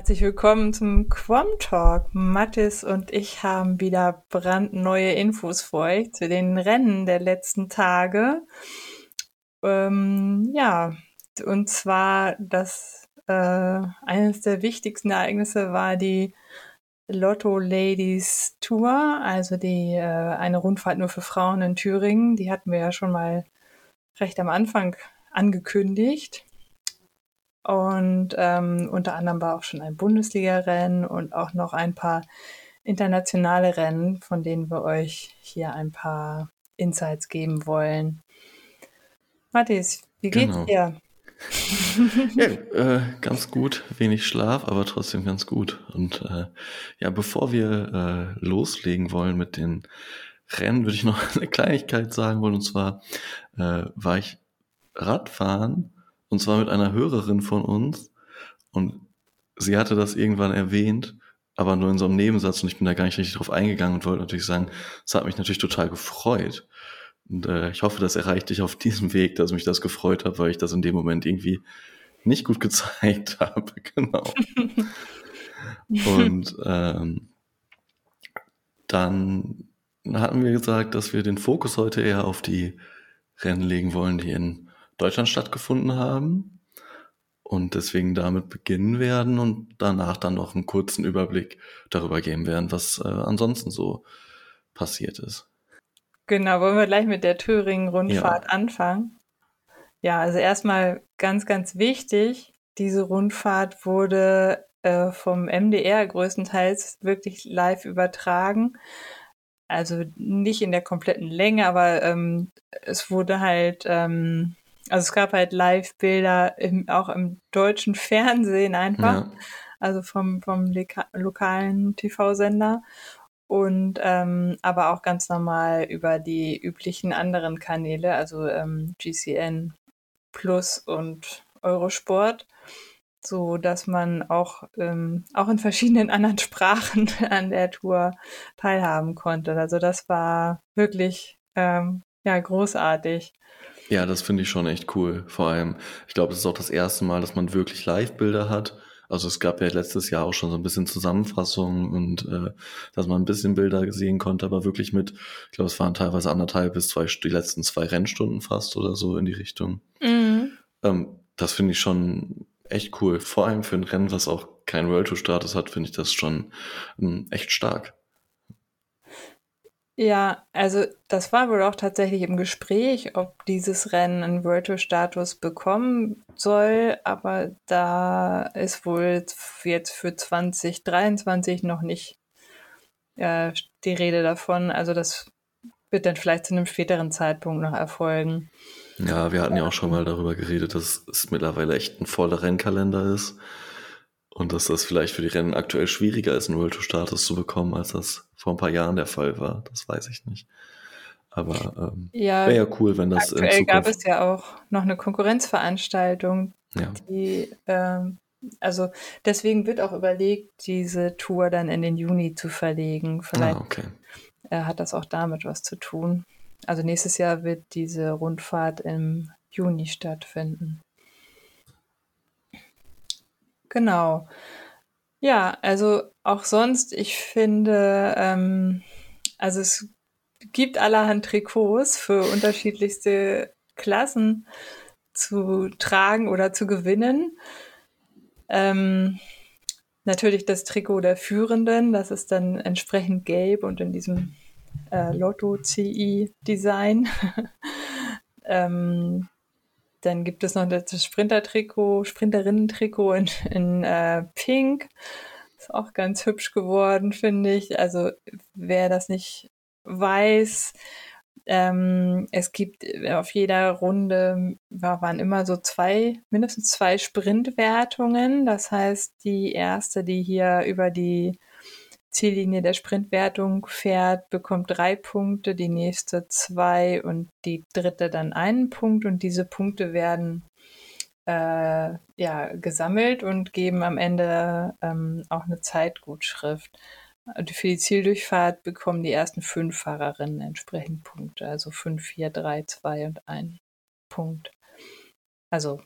Herzlich willkommen zum Quam Talk. Mathis und ich haben wieder brandneue Infos für euch zu den Rennen der letzten Tage. Ähm, ja, und zwar das äh, eines der wichtigsten Ereignisse war die Lotto Ladies Tour, also die äh, eine Rundfahrt nur für Frauen in Thüringen. Die hatten wir ja schon mal recht am Anfang angekündigt. Und ähm, unter anderem war auch schon ein Bundesliga-Rennen und auch noch ein paar internationale Rennen, von denen wir euch hier ein paar Insights geben wollen. Mathis, wie geht's genau. dir? ja, äh, ganz gut, wenig Schlaf, aber trotzdem ganz gut. Und äh, ja, bevor wir äh, loslegen wollen mit den Rennen, würde ich noch eine Kleinigkeit sagen wollen. Und zwar äh, war ich Radfahren und zwar mit einer Hörerin von uns. Und sie hatte das irgendwann erwähnt, aber nur in so einem Nebensatz. Und ich bin da gar nicht richtig drauf eingegangen und wollte natürlich sagen, es hat mich natürlich total gefreut. Und äh, ich hoffe, das erreicht dich auf diesem Weg, dass mich das gefreut hat, weil ich das in dem Moment irgendwie nicht gut gezeigt habe. Genau. und ähm, dann hatten wir gesagt, dass wir den Fokus heute eher auf die Rennen legen wollen, die in Deutschland stattgefunden haben und deswegen damit beginnen werden und danach dann noch einen kurzen Überblick darüber geben werden, was äh, ansonsten so passiert ist. Genau, wollen wir gleich mit der Thüringen-Rundfahrt ja. anfangen? Ja, also erstmal ganz, ganz wichtig, diese Rundfahrt wurde äh, vom MDR größtenteils wirklich live übertragen. Also nicht in der kompletten Länge, aber ähm, es wurde halt ähm, also es gab halt Live-Bilder auch im deutschen Fernsehen einfach, ja. also vom, vom lokalen TV-Sender und ähm, aber auch ganz normal über die üblichen anderen Kanäle, also ähm, GCN Plus und Eurosport, so dass man auch ähm, auch in verschiedenen anderen Sprachen an der Tour teilhaben konnte. Also das war wirklich ähm, ja großartig. Ja, das finde ich schon echt cool. Vor allem, ich glaube, es ist auch das erste Mal, dass man wirklich Live-Bilder hat. Also es gab ja letztes Jahr auch schon so ein bisschen Zusammenfassungen und äh, dass man ein bisschen Bilder sehen konnte, aber wirklich mit, ich glaube, es waren teilweise anderthalb bis zwei, die letzten zwei Rennstunden fast oder so in die Richtung. Mhm. Ähm, das finde ich schon echt cool. Vor allem für ein Rennen, was auch keinen World Tour Status hat, finde ich das schon ähm, echt stark. Ja, also das war wohl auch tatsächlich im Gespräch, ob dieses Rennen einen Virtual Status bekommen soll, aber da ist wohl jetzt für 2023 noch nicht äh, die Rede davon. Also das wird dann vielleicht zu einem späteren Zeitpunkt noch erfolgen. Ja, wir hatten ja auch schon mal darüber geredet, dass es mittlerweile echt ein voller Rennkalender ist. Und dass das vielleicht für die Rennen aktuell schwieriger ist, einen World Tour Status zu bekommen, als das vor ein paar Jahren der Fall war. Das weiß ich nicht. Aber ähm, ja, wäre ja cool, wenn das aktuell in Zukunft... gab es ja auch noch eine Konkurrenzveranstaltung, ja. die ähm, also deswegen wird auch überlegt, diese Tour dann in den Juni zu verlegen. Vielleicht ah, okay. äh, hat das auch damit was zu tun. Also nächstes Jahr wird diese Rundfahrt im Juni stattfinden. Genau. Ja, also auch sonst, ich finde, ähm, also es gibt allerhand Trikots für unterschiedlichste Klassen zu tragen oder zu gewinnen. Ähm, natürlich das Trikot der Führenden, das ist dann entsprechend gelb und in diesem äh, Lotto-CI-Design. ähm, dann gibt es noch das Sprinter-Trikot, Sprinterinnen-Trikot in, in äh, Pink. Ist auch ganz hübsch geworden, finde ich. Also wer das nicht weiß, ähm, es gibt auf jeder Runde waren immer so zwei, mindestens zwei Sprintwertungen. Das heißt, die erste, die hier über die Ziellinie der Sprintwertung fährt, bekommt drei Punkte, die nächste zwei und die dritte dann einen Punkt. Und diese Punkte werden äh, ja, gesammelt und geben am Ende ähm, auch eine Zeitgutschrift. Für die Zieldurchfahrt bekommen die ersten fünf Fahrerinnen entsprechend Punkte. Also fünf, vier, drei, zwei und ein Punkt. Also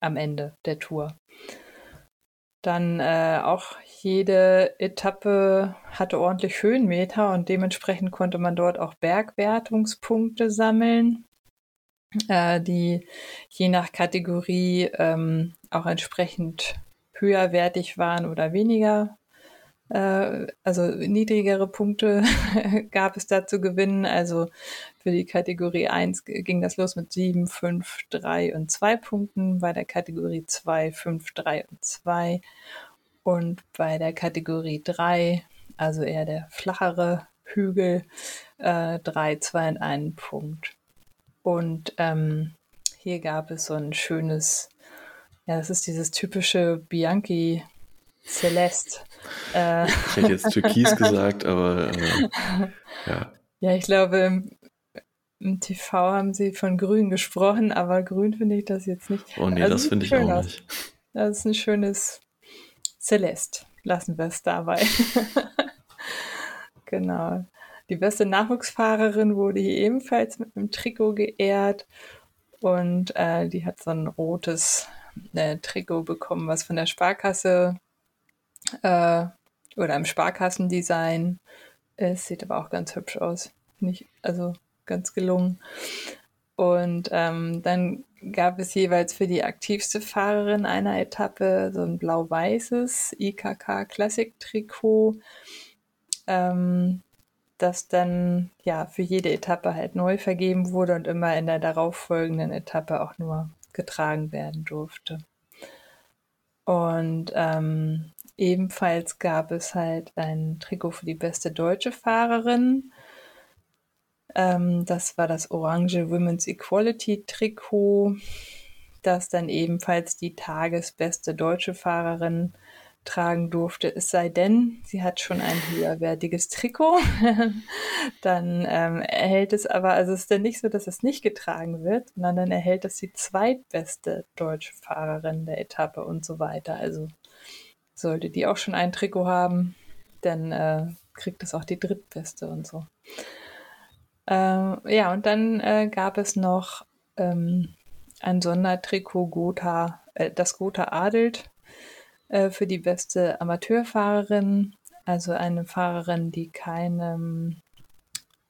am Ende der Tour. Dann äh, auch jede Etappe hatte ordentlich Höhenmeter und dementsprechend konnte man dort auch Bergwertungspunkte sammeln, äh, die je nach Kategorie ähm, auch entsprechend höherwertig waren oder weniger also niedrigere Punkte gab es da zu gewinnen. Also für die Kategorie 1 ging das los mit 7, 5, 3 und 2 Punkten. Bei der Kategorie 2 5, 3 und 2. Und bei der Kategorie 3, also eher der flachere Hügel, äh, 3, 2 und 1 Punkt. Und ähm, hier gab es so ein schönes, ja, das ist dieses typische Bianchi Celeste. Äh. Ich hätte jetzt Türkis gesagt, aber äh, ja. Ja, ich glaube, im, im, TV haben sie von Grün gesprochen, aber Grün finde ich das jetzt nicht. Oh nee, also das finde ich auch aus. nicht. Das ist ein schönes Celeste. Lassen wir es dabei. genau. Die beste Nachwuchsfahrerin wurde hier ebenfalls mit einem Trikot geehrt und äh, die hat so ein rotes äh, Trikot bekommen, was von der Sparkasse äh, oder im Sparkassendesign. Es sieht aber auch ganz hübsch aus. Nicht, also ganz gelungen. Und ähm, dann gab es jeweils für die aktivste Fahrerin einer Etappe so ein blau-weißes IKK Classic Trikot, ähm, das dann ja für jede Etappe halt neu vergeben wurde und immer in der darauffolgenden Etappe auch nur getragen werden durfte. Und ähm, Ebenfalls gab es halt ein Trikot für die beste deutsche Fahrerin. Ähm, das war das Orange Women's Equality Trikot, das dann ebenfalls die tagesbeste deutsche Fahrerin tragen durfte, es sei denn, sie hat schon ein höherwertiges Trikot. dann ähm, erhält es aber, also es ist dann nicht so, dass es nicht getragen wird, sondern dann erhält es die zweitbeste deutsche Fahrerin der Etappe und so weiter. Also sollte die auch schon ein Trikot haben, dann äh, kriegt es auch die drittbeste und so. Ähm, ja, und dann äh, gab es noch ähm, ein Sondertrikot Gotha, äh, das Gotha adelt äh, für die beste Amateurfahrerin, also eine Fahrerin, die keinem,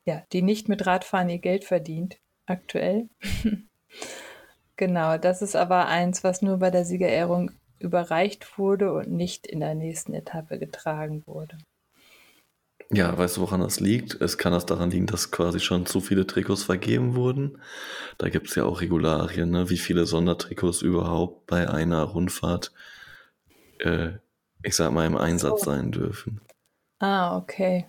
ja, die nicht mit Radfahren ihr Geld verdient, aktuell. genau, das ist aber eins, was nur bei der Siegerehrung überreicht wurde und nicht in der nächsten Etappe getragen wurde. Ja, weißt du, woran das liegt? Es kann das daran liegen, dass quasi schon zu viele Trikots vergeben wurden. Da gibt es ja auch Regularien, ne? wie viele Sondertrikots überhaupt bei einer Rundfahrt, äh, ich sag mal, im Einsatz oh. sein dürfen. Ah, okay.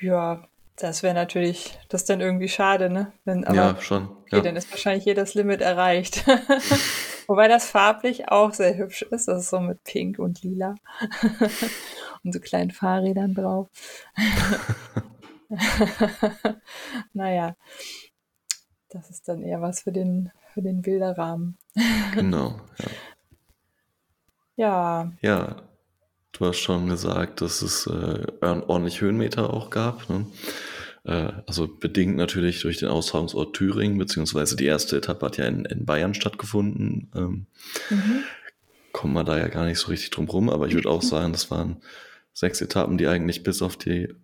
Ja, das wäre natürlich, das ist dann irgendwie schade, ne? Wenn, aber, ja, schon. Okay, dann ist wahrscheinlich hier das Limit erreicht. Wobei das farblich auch sehr hübsch ist. Das ist so mit Pink und Lila. und so kleinen Fahrrädern drauf. naja, das ist dann eher was für den, für den Bilderrahmen. genau, ja. Ja. Ja, du hast schon gesagt, dass es äh, ordentlich Höhenmeter auch gab. Ne? Äh, also bedingt natürlich durch den Austragungsort Thüringen, beziehungsweise die erste Etappe hat ja in, in Bayern stattgefunden. Ähm, mhm. Kommen wir da ja gar nicht so richtig drum rum, aber ich würde auch sagen, das waren sechs Etappen, die eigentlich bis auf die,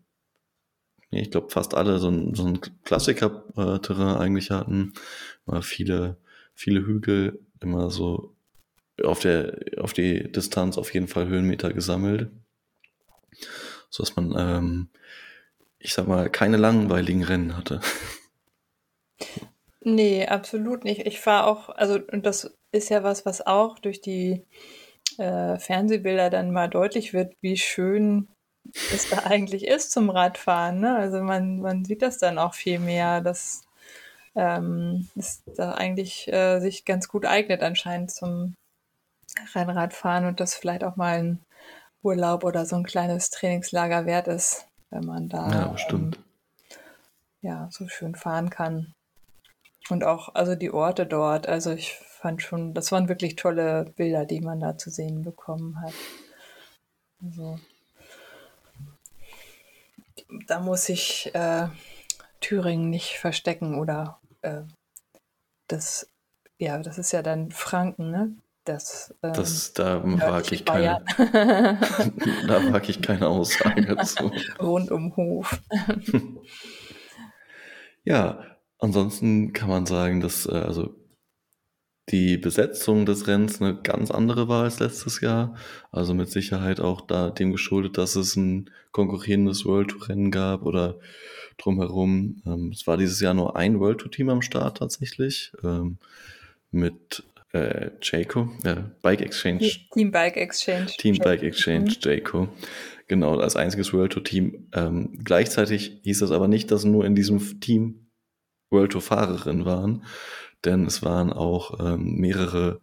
ich glaube fast alle so ein, so ein Klassiker-Terrain eigentlich hatten. War viele, viele Hügel, immer so auf der, auf die Distanz auf jeden Fall Höhenmeter gesammelt. So dass man ähm, ich sag mal, keine langweiligen Rennen hatte. Nee, absolut nicht. Ich fahre auch, also, und das ist ja was, was auch durch die äh, Fernsehbilder dann mal deutlich wird, wie schön es da eigentlich ist zum Radfahren. Ne? Also man, man sieht das dann auch viel mehr, dass ähm, es da eigentlich äh, sich ganz gut eignet anscheinend zum Rennradfahren und das vielleicht auch mal ein Urlaub oder so ein kleines Trainingslager wert ist wenn man da ja, ähm, ja, so schön fahren kann. Und auch, also die Orte dort, also ich fand schon, das waren wirklich tolle Bilder, die man da zu sehen bekommen hat. Also, da muss ich äh, Thüringen nicht verstecken oder äh, das, ja, das ist ja dann Franken, ne? Das, ähm, das da wage ich keine, da wage ich keine Aussage zu. Rund um Hof. ja, ansonsten kann man sagen, dass äh, also die Besetzung des Rennens eine ganz andere war als letztes Jahr. Also mit Sicherheit auch da dem geschuldet, dass es ein konkurrierendes World Tour Rennen gab oder drumherum. Ähm, es war dieses Jahr nur ein World Tour Team am Start tatsächlich. Ähm, mit äh, Jayco, äh, Bike Exchange. Team Bike Exchange. Team Bike Exchange, mhm. Jayco. Genau, als einziges World Tour Team. Ähm, gleichzeitig hieß das aber nicht, dass nur in diesem Team World Tour Fahrerinnen waren, denn es waren auch ähm, mehrere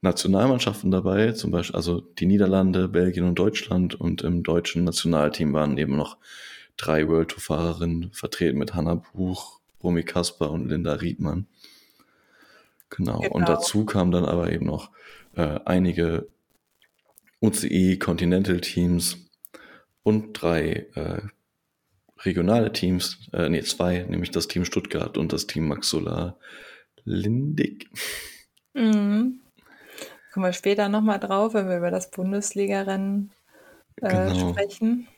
Nationalmannschaften dabei, zum Beispiel also die Niederlande, Belgien und Deutschland und im deutschen Nationalteam waren eben noch drei World Tour Fahrerinnen vertreten mit Hanna Buch, Romy Kasper und Linda Riedmann. Genau. genau. Und dazu kamen dann aber eben noch äh, einige UCI Continental Teams und drei äh, regionale Teams, äh, nee, zwei, nämlich das Team Stuttgart und das Team Maxula Lindig. Mhm. Kommen wir später nochmal drauf, wenn wir über das Bundesligarennen äh, genau. sprechen.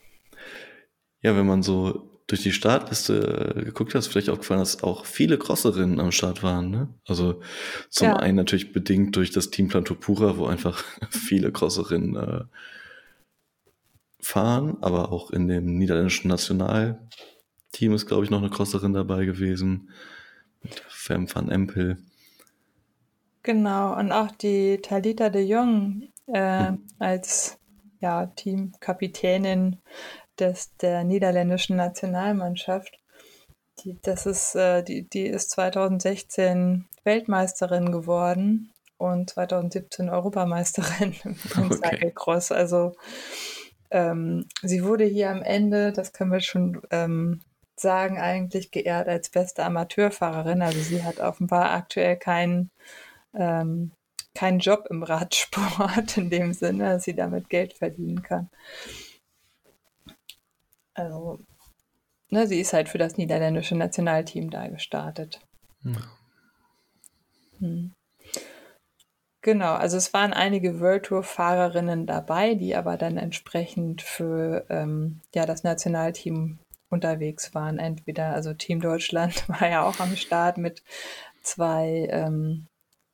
Ja, wenn man so durch die Startliste äh, geguckt hast, vielleicht auch gefallen, dass auch viele Crosserinnen am Start waren. Ne? Also zum ja. einen natürlich bedingt durch das Team Planto Pura, wo einfach viele Crosserinnen äh, fahren, aber auch in dem niederländischen Nationalteam ist, glaube ich, noch eine Crosserin dabei gewesen. Mit Fem van Empel. Genau, und auch die Talita de Jong äh, hm. als ja, Teamkapitänin des, der niederländischen Nationalmannschaft. Die, das ist, äh, die, die ist 2016 Weltmeisterin geworden und 2017 Europameisterin im okay. Cyclecross. Also ähm, sie wurde hier am Ende, das können wir schon ähm, sagen, eigentlich geehrt als beste Amateurfahrerin. Also sie hat offenbar aktuell keinen ähm, keinen Job im Radsport in dem Sinne, dass sie damit Geld verdienen kann. Also, ne, sie ist halt für das niederländische Nationalteam da gestartet. Ja. Hm. Genau, also es waren einige World Tour-Fahrerinnen dabei, die aber dann entsprechend für ähm, ja, das Nationalteam unterwegs waren. Entweder, also Team Deutschland war ja auch am Start mit zwei ähm,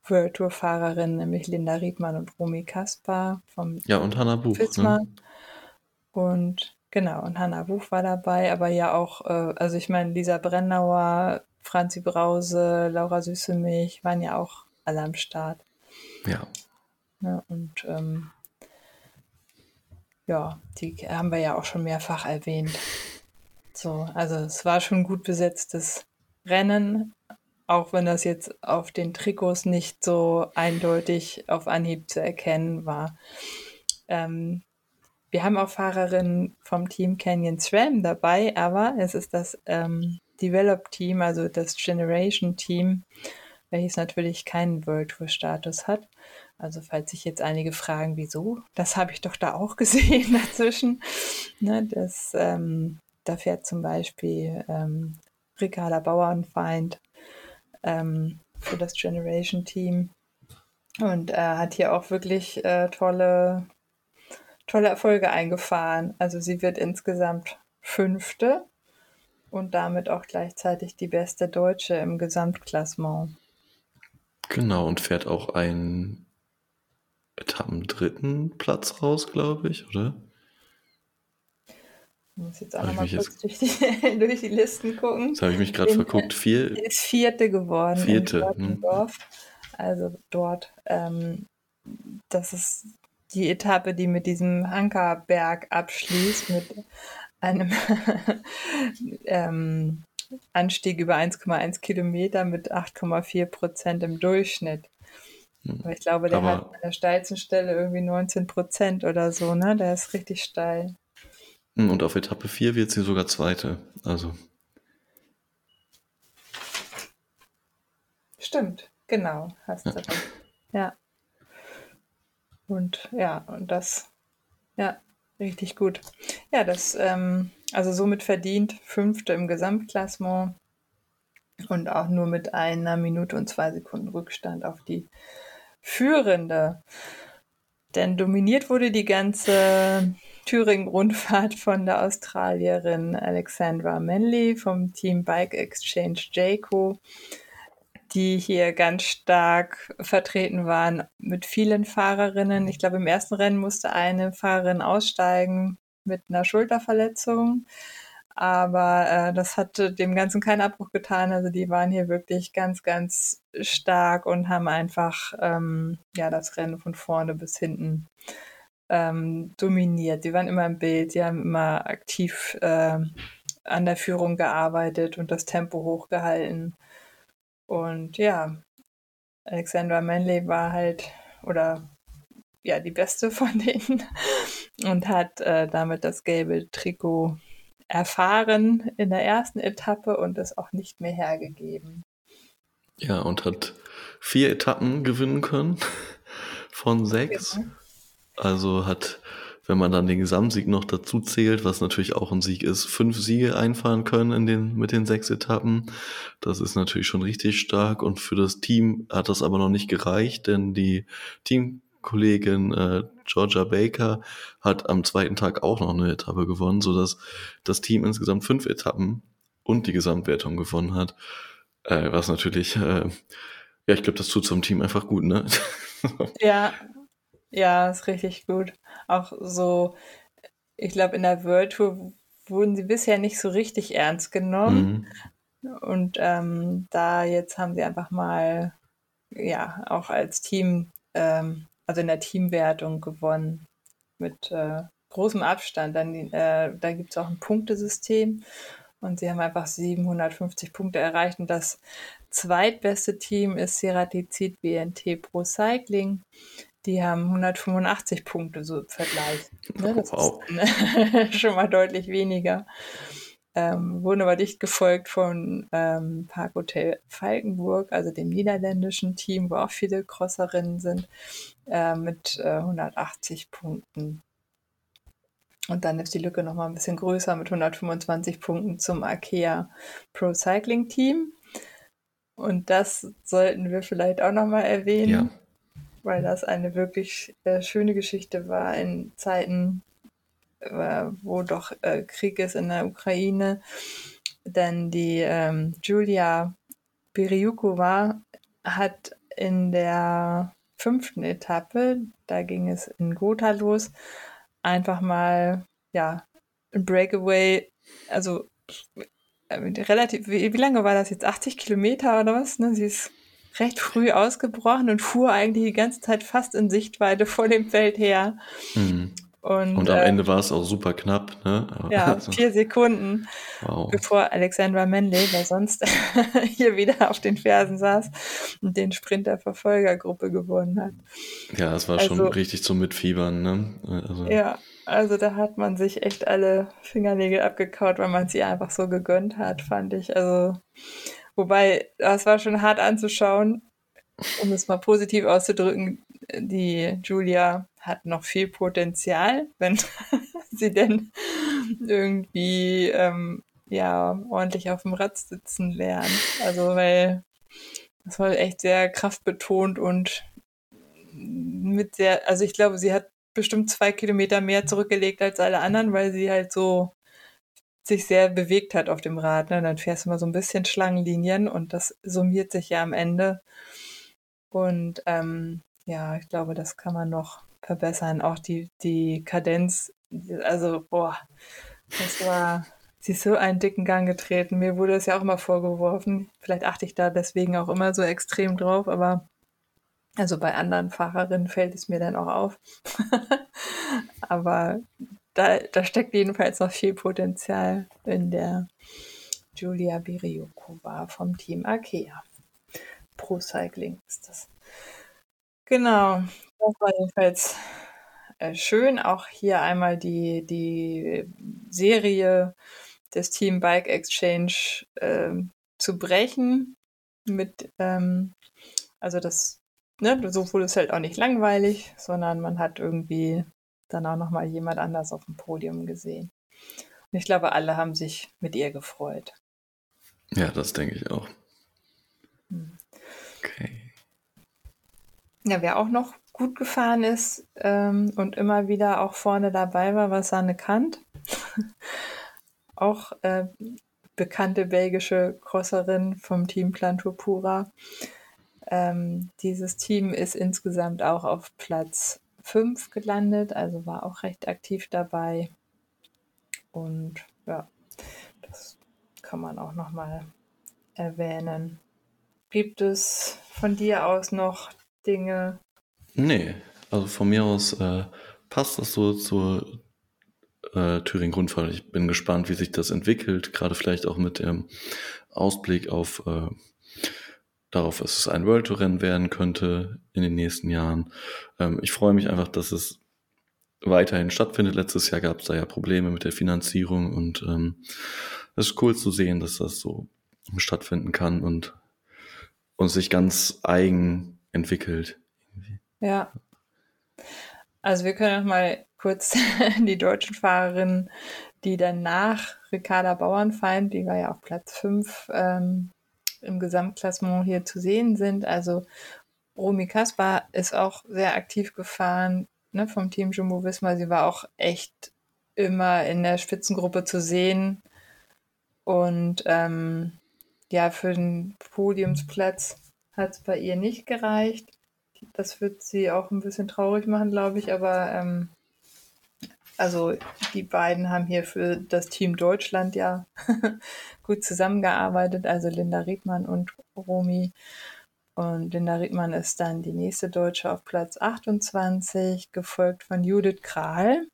World Tour-Fahrerinnen, nämlich Linda Riedmann und Romy Kaspar vom Ja, und Hanna Buch. Ne? Und Genau, und Hanna Buch war dabei, aber ja auch, äh, also ich meine, Lisa Brennauer, Franzi Brause, Laura Süßemilch waren ja auch alle am Start. Ja. ja ne, und ähm, ja, die haben wir ja auch schon mehrfach erwähnt. So, also es war schon ein gut besetztes Rennen, auch wenn das jetzt auf den Trikots nicht so eindeutig auf Anhieb zu erkennen war. Ähm, wir haben auch Fahrerinnen vom Team Canyon SRAM dabei, aber es ist das ähm, Develop Team, also das Generation Team, welches natürlich keinen World Tour Status hat. Also falls sich jetzt einige fragen, wieso, das habe ich doch da auch gesehen dazwischen. Ne, das, ähm, da fährt zum Beispiel ähm, Ricarda Bauernfeind ähm, für das Generation Team und äh, hat hier auch wirklich äh, tolle tolle Erfolge eingefahren. Also sie wird insgesamt Fünfte und damit auch gleichzeitig die beste Deutsche im Gesamtklassement. Genau, und fährt auch einen Etappen-dritten Platz raus, glaube ich, oder? Ich muss jetzt auch nochmal kurz jetzt... durch, die, durch, die, Listen gucken. Jetzt habe ich mich gerade verguckt. Vier... Sie ist Vierte geworden Vierte. in Hm. Also dort. Ähm, das ist die Etappe, die mit diesem Ankerberg abschließt, mit einem ähm, Anstieg über 1,1 Kilometer mit 8,4 Prozent im Durchschnitt. Hm. Aber ich glaube, der Aber hat an der steilsten Stelle irgendwie 19 Prozent oder so, ne? Der ist richtig steil. Hm, und auf Etappe 4 wird sie sogar Zweite. Also. Stimmt, genau, hast du ja. recht. Ja. Und ja, und das, ja, richtig gut. Ja, das, ähm, also somit verdient Fünfte im Gesamtklassement und auch nur mit einer Minute und zwei Sekunden Rückstand auf die Führende. Denn dominiert wurde die ganze Thüringen-Rundfahrt von der Australierin Alexandra Manley vom Team Bike Exchange Jayco, die hier ganz stark vertreten waren mit vielen Fahrerinnen. Ich glaube, im ersten Rennen musste eine Fahrerin aussteigen mit einer Schulterverletzung. Aber äh, das hat dem Ganzen keinen Abbruch getan. Also die waren hier wirklich ganz, ganz stark und haben einfach ähm, ja das Rennen von vorne bis hinten ähm, dominiert. Die waren immer im Bild, die haben immer aktiv äh, an der Führung gearbeitet und das Tempo hochgehalten. Und ja, Alexandra Manley war halt, oder ja, die beste von denen und hat äh, damit das gelbe Trikot erfahren in der ersten Etappe und es auch nicht mehr hergegeben. Ja, und hat vier Etappen gewinnen können von sechs. Genau. Also hat, wenn man dann den Gesamtsieg noch dazu zählt, was natürlich auch ein Sieg ist, fünf Siege einfahren können in den, mit den sechs Etappen. Das ist natürlich schon richtig stark und für das Team hat das aber noch nicht gereicht, denn die Team Kollegin äh, Georgia Baker hat am zweiten Tag auch noch eine Etappe gewonnen, sodass das Team insgesamt fünf Etappen und die Gesamtwertung gewonnen hat. Äh, was natürlich, äh, ja, ich glaube, das tut zum Team einfach gut, ne? ja, ja, ist richtig gut. Auch so, ich glaube, in der World Tour wurden sie bisher nicht so richtig ernst genommen. Mhm. Und ähm, da jetzt haben sie einfach mal, ja, auch als Team ähm, also in der Teamwertung gewonnen mit äh, großem Abstand. Dann, äh, da gibt es auch ein Punktesystem und sie haben einfach 750 Punkte erreicht. Und das zweitbeste Team ist Ceratizid BNT Pro Cycling. Die haben 185 Punkte so im Vergleich. Ne? Das wow. ist schon mal deutlich weniger ähm, wurden aber dicht gefolgt von ähm, Parkhotel Falkenburg, also dem niederländischen Team, wo auch viele Crosserinnen sind, äh, mit äh, 180 Punkten. Und dann ist die Lücke nochmal ein bisschen größer mit 125 Punkten zum Arkea Pro Cycling Team. Und das sollten wir vielleicht auch nochmal erwähnen, ja. Weil das eine wirklich äh, schöne Geschichte war in Zeiten äh, wo doch äh, Krieg ist in der Ukraine. Denn die ähm, Julia Biriukova hat in der fünften Etappe, da ging es in Gotha los, einfach mal ja ein Breakaway, also äh, relativ, wie, wie, lange war das jetzt? 80 Kilometer oder was? Ne? Sie ist recht früh ausgebrochen und fuhr eigentlich die ganze Zeit fast in Sichtweite vor dem Feld her. Mhm. Und, und am äh, Ende war es auch super knapp, ne? ja, also. vier Sekunden, wow. bevor Alexandra Manley, der sonst hier wieder auf den Fersen saß und den Sprinter-Verfolgergruppe gewonnen hat. Ja, es war also, schon richtig zum Mitfiebern, ne? Also. Ja, also da hat man sich echt alle Fingernägel abgekaut, weil man sie einfach so gegönnt hat, fand ich. Also, wobei, das war schon hart anzuschauen, um es mal positiv auszudrücken. Die Julia hat noch viel Potenzial, wenn sie denn irgendwie ähm, ja ordentlich auf dem Rad sitzen lernt. Also weil das war echt sehr kraftbetont und mit sehr, also ich glaube, sie hat bestimmt zwei Kilometer mehr zurückgelegt als alle anderen, weil sie halt so sich sehr bewegt hat auf dem Rad. Ne? Dann fährst du mal so ein bisschen Schlangenlinien und das summiert sich ja am Ende. Und ähm, ja, ich glaube, das kann man noch verbessern. Auch die, die Kadenz, also, boah, das war, sie ist so einen dicken Gang getreten. Mir wurde es ja auch immer vorgeworfen. Vielleicht achte ich da deswegen auch immer so extrem drauf, aber also bei anderen Fahrerinnen fällt es mir dann auch auf. aber da, da steckt jedenfalls noch viel Potenzial in der Julia Biriokova vom Team Arkea. Pro Cycling ist das. Genau, das war jedenfalls äh, schön. Auch hier einmal die, die Serie des Team Bike Exchange äh, zu brechen. Mit, ähm, also das, ne, so wurde es halt auch nicht langweilig, sondern man hat irgendwie dann auch nochmal jemand anders auf dem Podium gesehen. Und ich glaube, alle haben sich mit ihr gefreut. Ja, das denke ich auch. Hm. Okay. Ja, wer auch noch gut gefahren ist ähm, und immer wieder auch vorne dabei war, war Sanne Kant. auch äh, bekannte belgische Crosserin vom Team Plantur Pura. Ähm, dieses Team ist insgesamt auch auf Platz 5 gelandet, also war auch recht aktiv dabei. Und ja, das kann man auch nochmal erwähnen. Gibt es von dir aus noch Dinge? Nee, also von mir aus äh, passt das so zur äh, Thüringen-Rundfahrt. Ich bin gespannt, wie sich das entwickelt, gerade vielleicht auch mit dem Ausblick auf äh, darauf, dass es ein World Tour Rennen werden könnte in den nächsten Jahren. Ähm, ich freue mich einfach, dass es weiterhin stattfindet. Letztes Jahr gab es da ja Probleme mit der Finanzierung und ähm, es ist cool zu sehen, dass das so stattfinden kann und, und sich ganz eigen entwickelt. Ja. Also wir können noch mal kurz die deutschen Fahrerinnen, die dann nach Ricarda Bauernfeind, die war ja auf Platz 5 ähm, im Gesamtklassement hier zu sehen sind. Also Romy Kaspar ist auch sehr aktiv gefahren ne, vom Team Jumbo Visma. Sie war auch echt immer in der Spitzengruppe zu sehen. Und ähm, ja, für den Podiumsplatz hat es bei ihr nicht gereicht. Das wird sie auch ein bisschen traurig machen, glaube ich. Aber ähm, also die beiden haben hier für das Team Deutschland ja gut zusammengearbeitet. Also Linda Riedmann und Romy. Und Linda Riedmann ist dann die nächste Deutsche auf Platz 28, gefolgt von Judith Kral,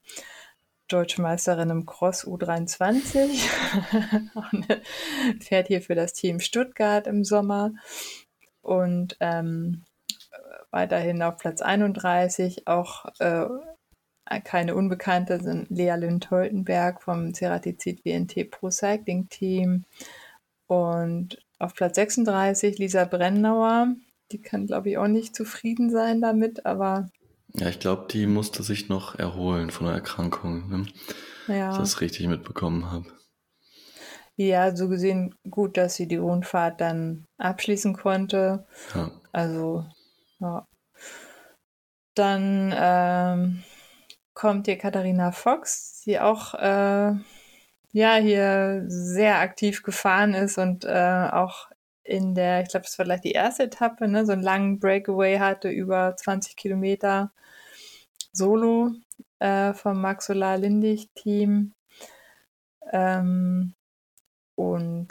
Deutsche Meisterin im Cross U23. fährt hier für das Team Stuttgart im Sommer. Und ähm, weiterhin auf Platz 31 auch äh, keine Unbekannte sind Lea Lynn-Toltenberg vom Ceratizid WNT Pro Cycling Team und auf Platz 36 Lisa Brennauer. Die kann, glaube ich, auch nicht zufrieden sein damit, aber. Ja, ich glaube, die musste sich noch erholen von der Erkrankung, ne? ja. ich das richtig mitbekommen habe. Ja, so gesehen gut, dass sie die Rundfahrt dann abschließen konnte. Ja. Also, ja. Dann ähm, kommt hier Katharina Fox, die auch äh, ja hier sehr aktiv gefahren ist und äh, auch in der, ich glaube, das war gleich die erste Etappe, ne, so einen langen Breakaway hatte über 20 Kilometer Solo äh, vom Max Solar Lindig Team. Ähm, und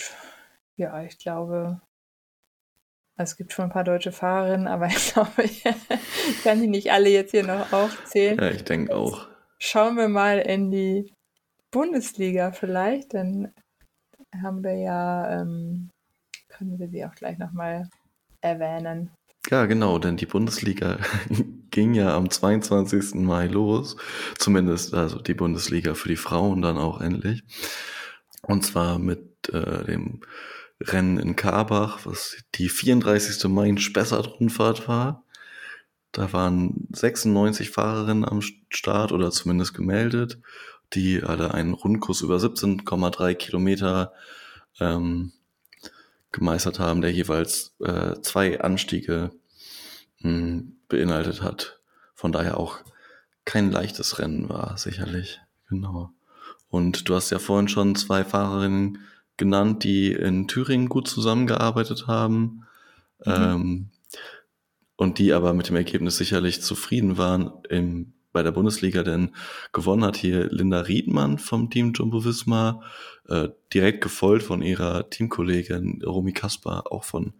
ja, ich glaube, es gibt schon ein paar deutsche Fahrerinnen, aber ich glaube, ich kann die nicht alle jetzt hier noch aufzählen. Ja, ich denke auch. Schauen wir mal in die Bundesliga vielleicht, dann haben wir ja, ähm, können wir sie auch gleich nochmal erwähnen. Ja, genau, denn die Bundesliga ging ja am 22. Mai los, zumindest also die Bundesliga für die Frauen dann auch endlich. Und zwar mit äh, dem Rennen in Karbach, was die 34. Main-Spessart-Rundfahrt war. Da waren 96 Fahrerinnen am Start oder zumindest gemeldet die alle einen Rundkurs über 17,3 Kilometer ähm, gemeistert haben, der jeweils äh, zwei Anstiege mh, hm, beinhaltet hat. Von daher auch kein leichtes Rennen war, sicherlich. Genau. Und du hast ja vorhin schon zwei Fahrerinnen genannt, die in Thüringen gut zusammengearbeitet haben. Mhm. Ähm, und die aber mit dem Ergebnis sicherlich zufrieden waren im bei der Bundesliga, denn gewonnen hat hier Linda Riedmann vom Team Jumbo Visma, äh, direkt gefolgt von ihrer Teamkollegin Romy Kaspar, auch von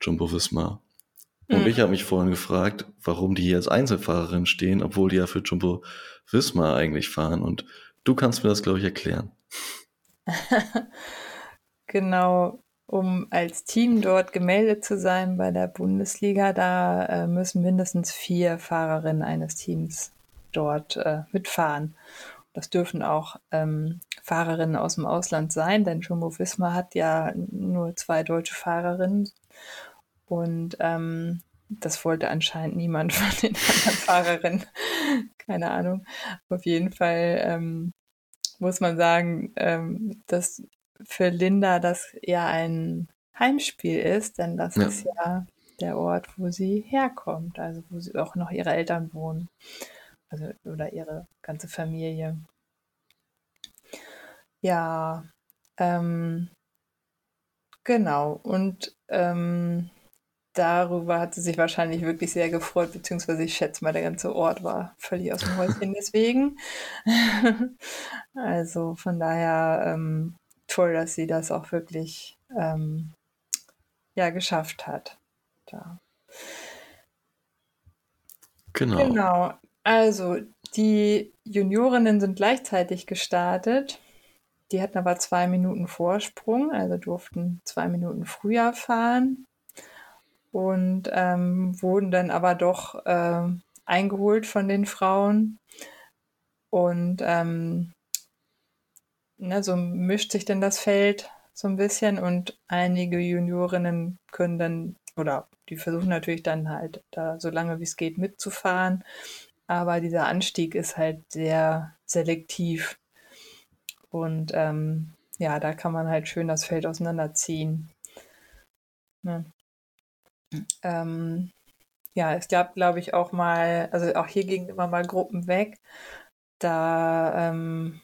Jumbo Visma. Und mhm. ich habe mich vorhin gefragt, warum die hier als Einzelfahrerin stehen, obwohl die ja für Jumbo Visma eigentlich fahren. Und du kannst mir das, glaube ich, erklären. genau, um als Team dort gemeldet zu sein bei der Bundesliga, da äh, müssen mindestens vier Fahrerinnen eines Teams dort äh, mitfahren. Das dürfen auch ähm, Fahrerinnen aus dem Ausland sein, denn Jumbo Visma hat ja nur zwei deutsche Fahrerinnen. Und ähm, das wollte anscheinend niemand von den anderen Fahrerinnen. Keine Ahnung. Auf jeden Fall ähm, muss man sagen, ähm, dass für Linda das ja ein Heimspiel ist, denn das ja. ist ja der Ort, wo sie herkommt, also wo sie auch noch ihre Eltern wohnen. Also oder ihre ganze Familie. Ja, ähm, genau. Und ähm, darüber hat sie sich wahrscheinlich wirklich sehr gefreut, beziehungsweise ich schätze mal, der ganze Ort war völlig aus dem Häuschen deswegen. also von daher ähm, toll, dass sie das auch wirklich ähm, ja, geschafft hat. Da. Genau. Genau. Also die Juniorinnen sind gleichzeitig gestartet. Die hatten aber zwei Minuten Vorsprung, also durften zwei Minuten früher fahren und ähm, wurden dann aber doch äh, eingeholt von den Frauen. Und ähm, ne, so mischt sich dann das Feld so ein bisschen und einige Juniorinnen können dann, oder die versuchen natürlich dann halt da so lange wie es geht mitzufahren. Aber dieser Anstieg ist halt sehr selektiv. Und ähm, ja, da kann man halt schön das Feld auseinanderziehen. Ne? Ähm, ja, es gab, glaube ich, auch mal, also auch hier gingen immer mal Gruppen weg. Da, ähm,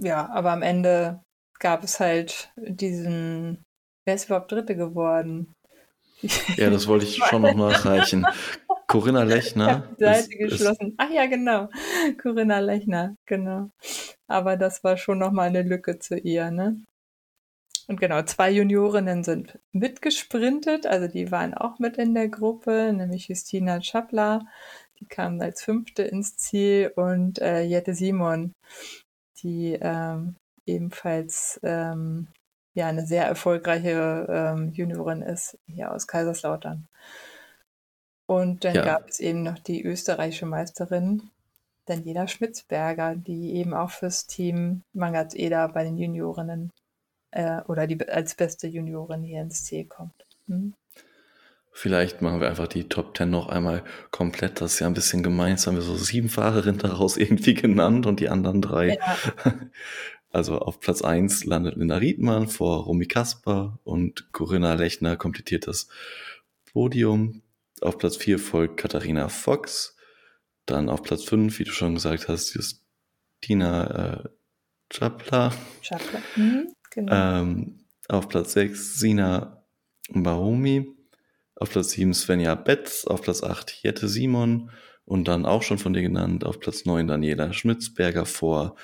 ja, aber am Ende gab es halt diesen, wer ist überhaupt Dritte geworden? Ja, das wollte ich schon noch nachreichen. Corinna Lechner. Ja, Seite ist, geschlossen. Ist Ach ja, genau. Corinna Lechner, genau. Aber das war schon nochmal eine Lücke zu ihr, ne? Und genau, zwei Juniorinnen sind mitgesprintet, also die waren auch mit in der Gruppe, nämlich Justina Chapla, die kam als Fünfte ins Ziel und äh, Jette Simon, die ähm, ebenfalls ähm, ja eine sehr erfolgreiche ähm, Juniorin ist, hier aus Kaiserslautern. Und dann ja. gab es eben noch die österreichische Meisterin, Daniela Schmitzberger, die eben auch fürs Team Mangat Eder bei den Juniorinnen äh, oder die als beste Juniorin hier ins Ziel kommt. Hm? Vielleicht machen wir einfach die Top 10 noch einmal komplett. Das ist ja ein bisschen gemein. Jetzt haben wir so sieben Fahrerinnen daraus irgendwie genannt und die anderen drei. Ja. Also auf Platz 1 landet Linda Riedmann vor Romy Kasper und Corinna Lechner komplettiert das Podium. Auf Platz 4 folgt Katharina Fox. Dann auf Platz 5, wie du schon gesagt hast, Justina äh, Chapla. Chapla. Mhm, genau. ähm, auf Platz 6 Sina Baomi. Auf Platz 7 Svenja Betz. Auf Platz 8 Jette Simon. Und dann auch schon von dir genannt, auf Platz 9 Daniela Schmitzberger vor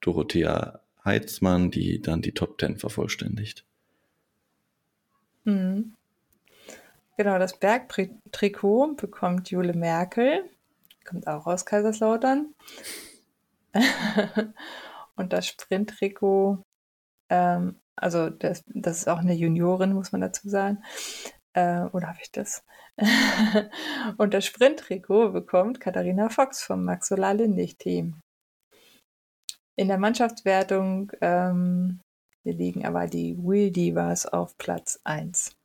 Dorothea Heitzmann, die dann die Top 10 vervollständigt. Mhm. Genau, das Bergtrikot bekommt Jule Merkel, kommt auch aus Kaiserslautern. Und das Sprinttrikot, ähm, also das, das ist auch eine Juniorin, muss man dazu sagen. Äh, oder habe ich das? Und das Sprinttrikot bekommt Katharina Fox vom Max Solar Lindig Team. In der Mannschaftswertung ähm, wir liegen aber die Wheel Divas auf Platz 1.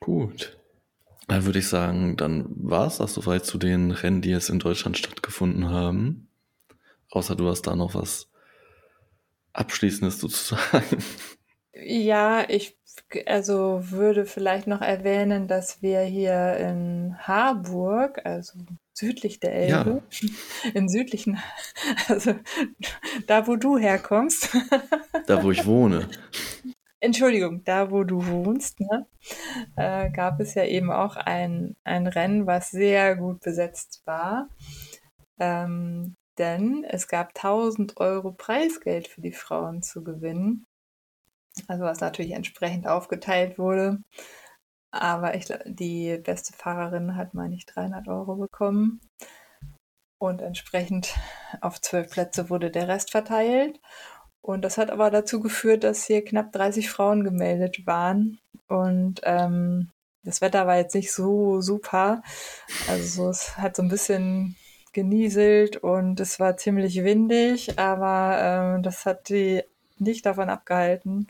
Gut. Dann würde ich sagen, dann war es das soweit zu den Rennen, die jetzt in Deutschland stattgefunden haben. Außer du hast da noch was Abschließendes zu sagen. Ja, ich also würde vielleicht noch erwähnen, dass wir hier in Harburg, also südlich der Elbe, ja. im südlichen, also da, wo du herkommst. Da, wo ich wohne. Entschuldigung, da, wo du wohnst, ne, äh, gab es ja eben auch ein, ein Rennen, was sehr gut besetzt war. Ähm, denn es gab 1000 Euro Preisgeld für die Frauen zu gewinnen. Also was natürlich entsprechend aufgeteilt wurde. Aber ich, die beste Fahrerin hat, meine ich, 300 Euro bekommen. Und entsprechend auf zwölf Plätze wurde der Rest verteilt. Und das hat aber dazu geführt, dass hier knapp 30 Frauen gemeldet waren. Und ähm, das Wetter war jetzt nicht so super. Also es hat so ein bisschen genieselt und es war ziemlich windig, aber ähm, das hat die nicht davon abgehalten,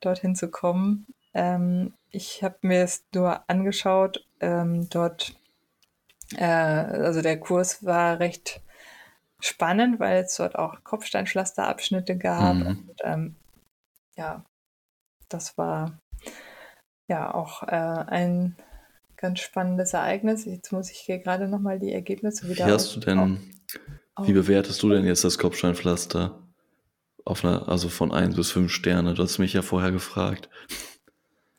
dorthin zu kommen. Ähm, ich habe mir es nur angeschaut. Ähm, dort, äh, also der Kurs war recht spannend, weil es dort auch Kopfsteinpflasterabschnitte gab. Mhm. Und, ähm, ja, das war ja, auch äh, ein ganz spannendes Ereignis. Jetzt muss ich hier gerade nochmal die Ergebnisse wieder. Wie hast du denn, auf, wie bewertest du denn jetzt das Kopfsteinpflaster? Auf einer, also von 1 bis 5 Sterne. Du hast mich ja vorher gefragt.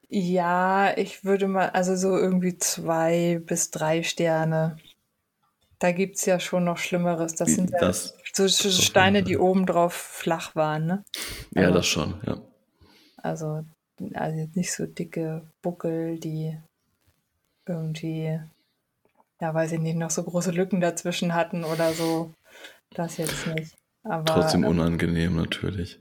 Ja, ich würde mal, also so irgendwie zwei bis drei Sterne. Da gibt es ja schon noch Schlimmeres. Das sind ja das, so Steine, die oben drauf flach waren, ne? Ja, also, das schon, ja. Also, also nicht so dicke Buckel, die irgendwie, ja, weiß ich nicht, noch so große Lücken dazwischen hatten oder so. Das jetzt nicht. Aber, Trotzdem ähm, unangenehm natürlich.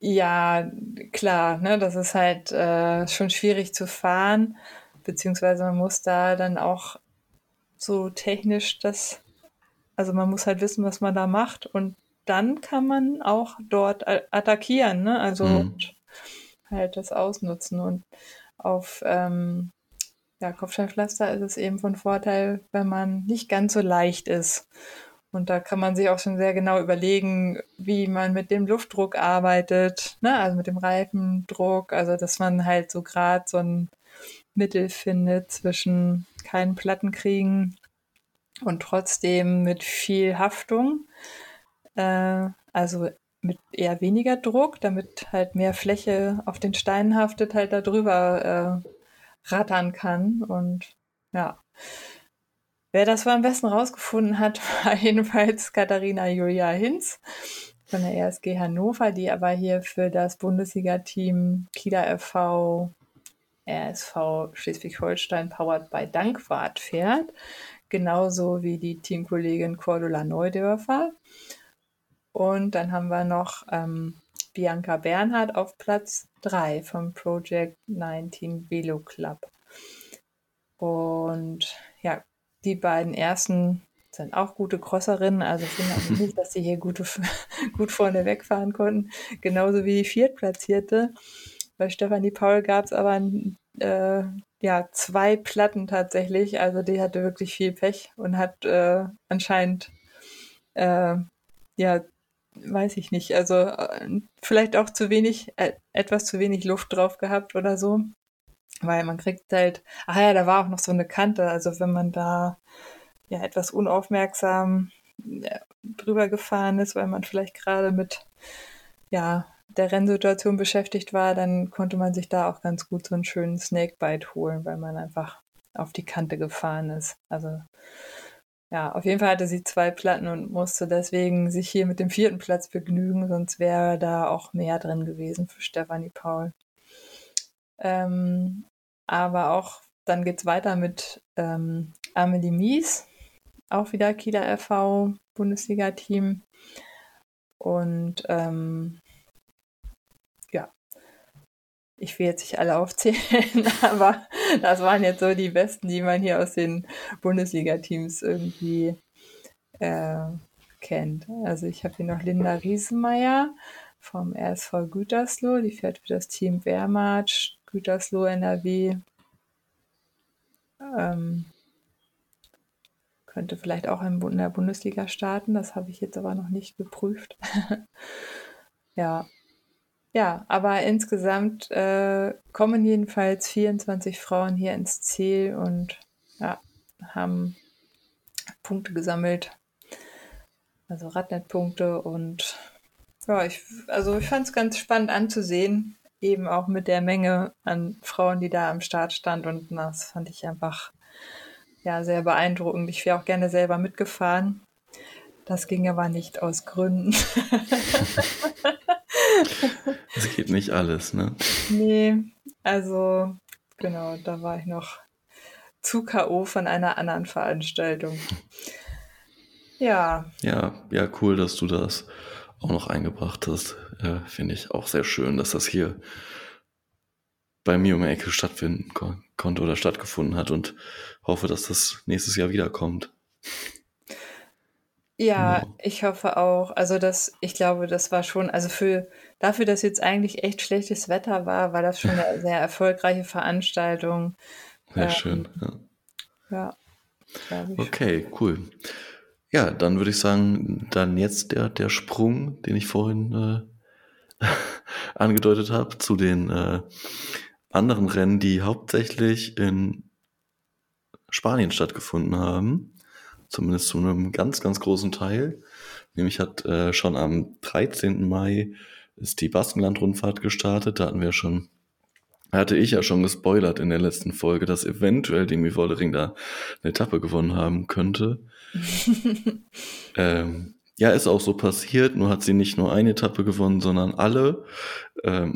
Ja, klar, ne, das ist halt äh, schon schwierig zu fahren, beziehungsweise man muss da dann auch so technisch das, also man muss halt wissen, was man da macht und dann kann man auch dort attackieren, ne? Also mhm. halt das ausnutzen und auf ähm, ja, Kopfsteinpflaster ist es eben von Vorteil, wenn man nicht ganz so leicht ist. Und da kann man sich auch schon sehr genau überlegen, wie man mit dem Luftdruck arbeitet, ne? also mit dem Reifendruck, also dass man halt so gerade so ein Mittel findet zwischen keinen Platten kriegen und trotzdem mit viel Haftung. Äh, also mit eher weniger Druck, damit halt mehr Fläche auf den Steinen haftet, halt darüber äh, rattern kann. Und ja, wer das wohl am besten rausgefunden hat, war jedenfalls Katharina Julia Hinz von der RSG Hannover, die aber hier für das Bundesliga-Team Kieler FV RSV Schleswig-Holstein powered by Dankwart fährt. Genauso wie die Teamkollegin Cordula Neudörfer. Und dann haben wir noch ähm, Bianca Bernhard auf Platz 3 vom Project 19 Velo Club. Und ja, die beiden ersten sind auch gute Crosserinnen, also finde nicht, dass sie hier gute, gut vorne wegfahren konnten. Genauso wie die Viertplatzierte. Bei Stefanie Paul gab es aber äh, ja, zwei Platten tatsächlich. Also die hatte wirklich viel Pech und hat äh, anscheinend äh, ja weiß ich nicht, also äh, vielleicht auch zu wenig, äh, etwas zu wenig Luft drauf gehabt oder so. Weil man kriegt halt, ach ja, da war auch noch so eine Kante, also wenn man da ja etwas unaufmerksam ja, drüber gefahren ist, weil man vielleicht gerade mit ja, der Rennsituation beschäftigt war, dann konnte man sich da auch ganz gut so einen schönen Snakebite holen, weil man einfach auf die Kante gefahren ist. Also ja, auf jeden Fall hatte sie zwei Platten und musste deswegen sich hier mit dem vierten Platz begnügen, sonst wäre da auch mehr drin gewesen für Stefanie Paul. Ähm, aber auch dann geht es weiter mit ähm, Amelie Mies, auch wieder Kieler RV Bundesliga-Team. Und ähm, ich will jetzt nicht alle aufzählen, aber das waren jetzt so die besten, die man hier aus den Bundesliga-Teams irgendwie äh, kennt. Also ich habe hier noch Linda Riesenmeier vom RSV Gütersloh, die fährt für das Team Wehrmarsch, Gütersloh NRW. Ähm, könnte vielleicht auch in der Bundesliga starten, das habe ich jetzt aber noch nicht geprüft. ja, ja, aber insgesamt äh, kommen jedenfalls 24 Frauen hier ins Ziel und ja, haben Punkte gesammelt. Also Radnet-Punkte und ja, ich, also ich fand es ganz spannend anzusehen, eben auch mit der Menge an Frauen, die da am Start stand und das fand ich einfach ja sehr beeindruckend. Ich wäre auch gerne selber mitgefahren. Das ging aber nicht aus Gründen. Es geht nicht alles, ne? Nee, also genau, da war ich noch zu K.O. von einer anderen Veranstaltung. Ja. Ja, ja, cool, dass du das auch noch eingebracht hast. Äh, Finde ich auch sehr schön, dass das hier bei mir um die Ecke stattfinden kon konnte oder stattgefunden hat und hoffe, dass das nächstes Jahr wiederkommt. Ja, genau. ich hoffe auch. Also das, ich glaube, das war schon, also für dafür, dass jetzt eigentlich echt schlechtes Wetter war, war das schon eine sehr erfolgreiche Veranstaltung. Sehr ähm, schön. Ja. ja okay, cool. Ja, dann würde ich sagen, dann jetzt der, der Sprung, den ich vorhin äh, angedeutet habe, zu den äh, anderen Rennen, die hauptsächlich in Spanien stattgefunden haben. Zumindest zu einem ganz, ganz großen Teil. Nämlich hat äh, schon am 13. Mai ist die Baskenland-Rundfahrt gestartet. Da hatten wir schon, hatte ich ja schon gespoilert in der letzten Folge, dass eventuell Demi Wollering da eine Etappe gewonnen haben könnte. ähm, ja, ist auch so passiert, nur hat sie nicht nur eine Etappe gewonnen, sondern alle. Ähm,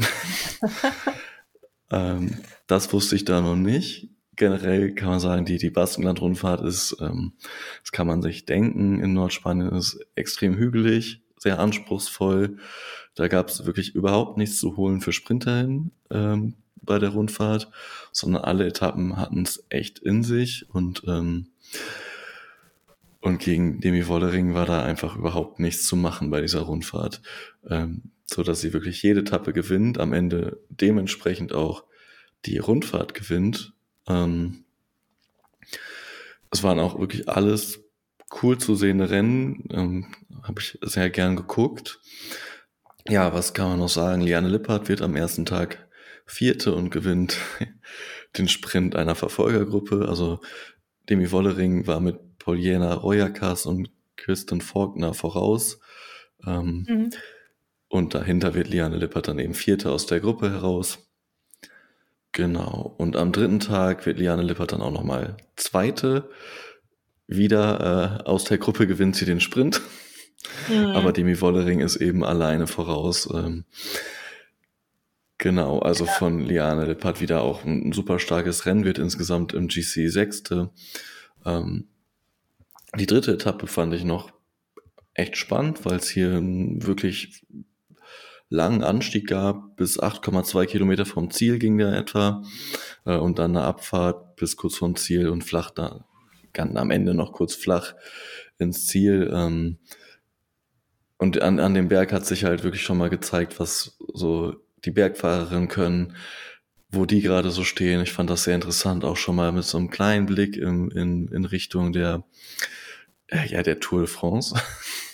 ähm, das wusste ich da noch nicht. Generell kann man sagen, die, die Baskenland-Rundfahrt ist, ähm, das kann man sich denken, in Nordspanien ist extrem hügelig, sehr anspruchsvoll. Da gab es wirklich überhaupt nichts zu holen für Sprinter hin ähm, bei der Rundfahrt, sondern alle Etappen hatten es echt in sich und ähm, und gegen Demi Wollering war da einfach überhaupt nichts zu machen bei dieser Rundfahrt, ähm, so dass sie wirklich jede Etappe gewinnt, am Ende dementsprechend auch die Rundfahrt gewinnt. Ähm, es waren auch wirklich alles cool zu sehende Rennen, ähm, habe ich sehr gern geguckt. Ja, was kann man noch sagen? Liane Lippert wird am ersten Tag Vierte und gewinnt den Sprint einer Verfolgergruppe. Also Demi Wollering war mit Poliana Royakas und Kirsten Faulkner voraus. Ähm, mhm. Und dahinter wird Liane Lippert dann eben Vierte aus der Gruppe heraus. Genau. Und am dritten Tag wird Liane Lippert dann auch nochmal Zweite. Wieder äh, aus der Gruppe gewinnt sie den Sprint. Mhm. Aber Demi Wollering ist eben alleine voraus. Ähm, genau, also ja. von Liane Lippert wieder auch ein super starkes Rennen, wird insgesamt im GC Sechste. Ähm, die dritte Etappe fand ich noch echt spannend, weil es hier wirklich langen Anstieg gab. Bis 8,2 Kilometer vom Ziel ging der etwa. Äh, und dann eine Abfahrt bis kurz vom Ziel und flach da, ganz am Ende noch kurz flach ins Ziel. Ähm, und an, an dem Berg hat sich halt wirklich schon mal gezeigt, was so die Bergfahrerinnen können, wo die gerade so stehen. Ich fand das sehr interessant, auch schon mal mit so einem kleinen Blick in, in, in Richtung der äh, ja, der Tour de France,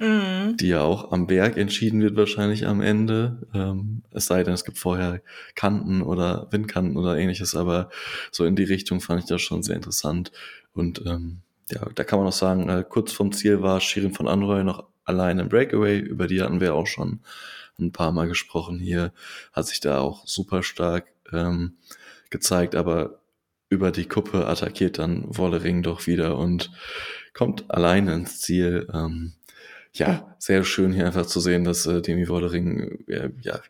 mhm. die ja auch am Berg entschieden wird wahrscheinlich am Ende. Ähm, es sei denn, es gibt vorher Kanten oder Windkanten oder ähnliches, aber so in die Richtung fand ich das schon sehr interessant. Und ähm, ja, da kann man auch sagen, äh, kurz vom Ziel war Shirin von Anroy noch allein im Breakaway, über die hatten wir auch schon ein paar Mal gesprochen hier, hat sich da auch super stark ähm, gezeigt, aber über die Kuppe attackiert dann Wollering doch wieder und kommt alleine ins Ziel. Ähm, ja, sehr schön hier einfach zu sehen, dass äh, Demi Wollering äh, ja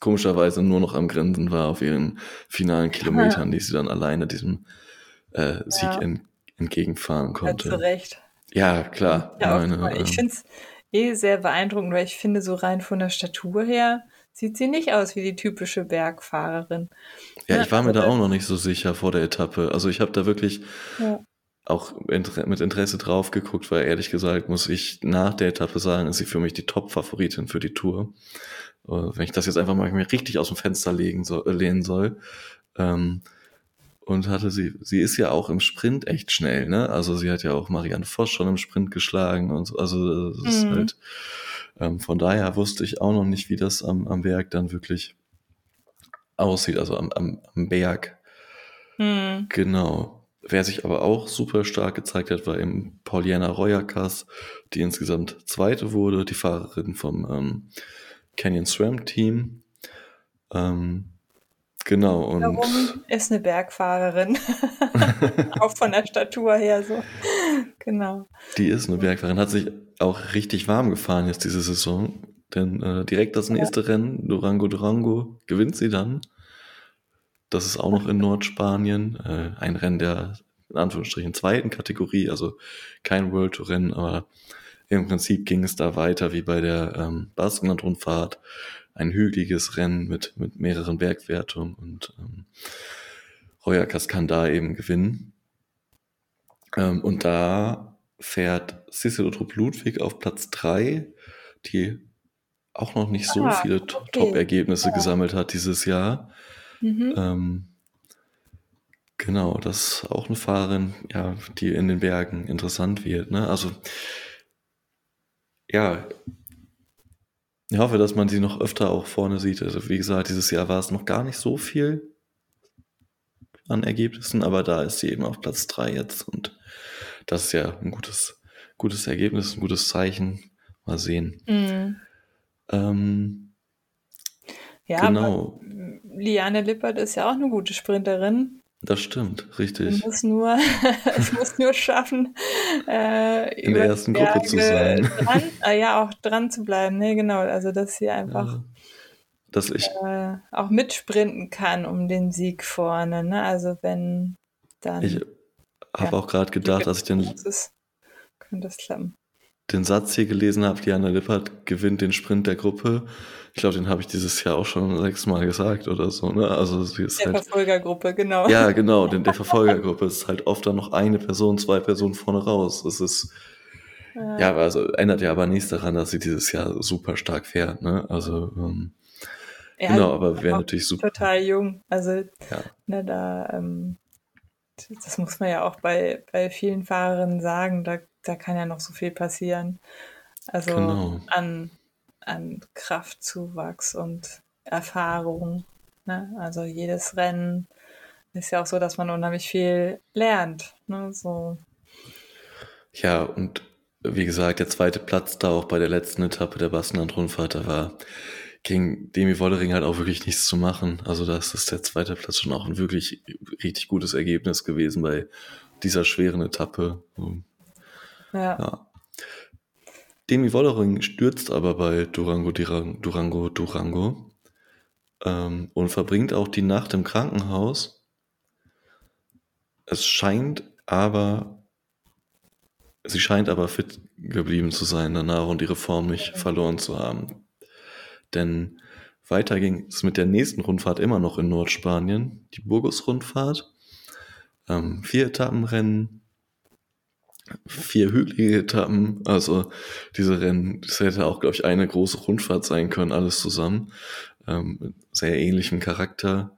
komischerweise nur noch am Grinsen war auf ihren finalen Kilometern, die sie dann alleine diesem äh, Sieg ja. ent entgegenfahren konnte. Ja, zu Recht. Ja, klar. Ja, meine, ich ähm, finde es eh sehr beeindruckend, weil ich finde, so rein von der Statur her sieht sie nicht aus wie die typische Bergfahrerin. Ja, ich war mir da auch noch nicht so sicher vor der Etappe. Also ich habe da wirklich ja auch mit Interesse drauf geguckt, weil ehrlich gesagt muss ich nach der Etappe sagen, ist sie für mich die Top-Favoritin für die Tour. Äh, wenn ich das jetzt einfach mal richtig aus dem Fenster legen soll, äh, lehnen soll. Ähm, und hatte sie, sie ist ja auch im Sprint echt schnell, ne? Also sie hat ja auch Marianne Voss schon im Sprint geschlagen und so, also das ist mhm. halt, ähm, von daher wusste ich auch noch nicht, wie das am, am Berg dann wirklich aussieht, also am, am, am Berg. Mhm. Genau. Wer sich aber auch super stark gezeigt hat, war eben Pauliana Royakas, die insgesamt Zweite wurde, die Fahrerin vom ähm, Canyon SRAM Team. Ähm, genau. Und Warum ist eine Bergfahrerin? auch von der Statur her so. genau. Die ist eine Bergfahrerin, hat sich auch richtig warm gefahren jetzt diese Saison. Denn äh, direkt das nächste ja. Rennen, Durango Durango, gewinnt sie dann. Das ist auch noch in Nordspanien. Äh, ein Rennen der in Anführungsstrichen zweiten Kategorie, also kein World Tour Rennen, aber im Prinzip ging es da weiter wie bei der ähm, Baskenland-Rundfahrt. Ein hügeliges Rennen mit, mit mehreren Bergwertungen und ähm, Royakas kann da eben gewinnen. Ähm, und da fährt Cicero Trupp Ludwig auf Platz drei, die auch noch nicht so ah, viele okay. Top-Ergebnisse ja. gesammelt hat dieses Jahr. Mhm. Ähm, genau, das ist auch eine Fahrerin, ja, die in den Bergen interessant wird. Ne? Also, ja, ich hoffe, dass man sie noch öfter auch vorne sieht. Also wie gesagt, dieses Jahr war es noch gar nicht so viel an Ergebnissen, aber da ist sie eben auf Platz 3 jetzt und das ist ja ein gutes, gutes Ergebnis, ein gutes Zeichen. Mal sehen. Mhm. Ähm, ja, genau. Liane Lippert ist ja auch eine gute Sprinterin. Das stimmt, richtig. Sie muss nur, es muss nur schaffen, äh, in der ersten Gruppe zu sein. Dran, äh, ja, auch dran zu bleiben. Ne, genau. Also, dass sie einfach ja, dass ich, äh, auch mitsprinten kann um den Sieg vorne. Ne? Also, wenn dann. Ich habe ja, auch gerade gedacht, dass ich den. könnte das klappen den Satz hier gelesen habe, Diana Lippert gewinnt den Sprint der Gruppe. Ich glaube, den habe ich dieses Jahr auch schon sechsmal gesagt oder so. Ne? Also sie ist der halt, Verfolgergruppe, genau. Ja, genau, denn der Verfolgergruppe ist halt oft dann noch eine Person, zwei Personen vorne raus. Das ist ja, ja also ändert ja aber nichts daran, dass sie dieses Jahr super stark fährt. Ne? Also ähm, ja, genau, aber wäre natürlich super. Total jung. Also ja. ne, da ähm, das muss man ja auch bei, bei vielen Fahrerinnen sagen, da da kann ja noch so viel passieren. Also genau. an, an Kraftzuwachs und Erfahrung. Ne? Also jedes Rennen ist ja auch so, dass man unheimlich viel lernt. Ne? So. Ja, und wie gesagt, der zweite Platz da auch bei der letzten Etappe der Baskenland-Rundfahrt, da war gegen Demi Wollering halt auch wirklich nichts zu machen. Also das ist der zweite Platz schon auch ein wirklich richtig gutes Ergebnis gewesen bei dieser schweren Etappe. Ja. ja. Demi Wollering stürzt aber bei Durango, Durango, Durango ähm, und verbringt auch die Nacht im Krankenhaus. Es scheint aber, sie scheint aber fit geblieben zu sein danach und ihre Form nicht verloren zu haben. Denn weiter ging es mit der nächsten Rundfahrt immer noch in Nordspanien, die Burgos-Rundfahrt. Ähm, vier Etappenrennen, vier hügelige Etappen. Also diese Rennen, das hätte auch, glaube ich, eine große Rundfahrt sein können, alles zusammen. Ähm, sehr ähnlichem Charakter.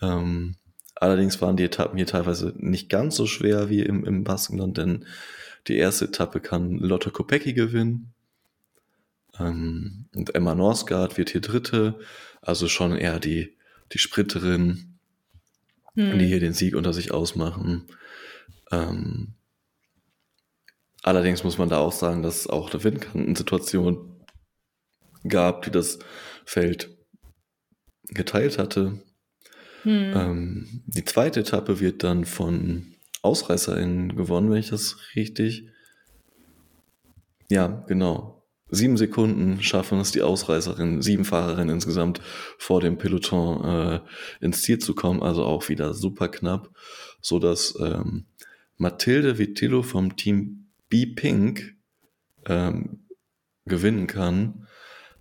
Ähm, allerdings waren die Etappen hier teilweise nicht ganz so schwer wie im, im Baskenland, denn die erste Etappe kann Lotte Kopecki gewinnen. Ähm, und Emma Norsgaard wird hier Dritte. Also schon eher die, die Sprinterin, hm. die hier den Sieg unter sich ausmachen. Ähm, Allerdings muss man da auch sagen, dass es auch eine Windkantensituation gab, die das Feld geteilt hatte. Hm. Ähm, die zweite Etappe wird dann von AusreißerInnen gewonnen, wenn ich das richtig. Ja, genau. Sieben Sekunden schaffen es die Ausreißerinnen, sieben Fahrerinnen insgesamt vor dem Peloton äh, ins Ziel zu kommen, also auch wieder super knapp, so dass ähm, Mathilde Vitillo vom Team B-Pink ähm, gewinnen kann,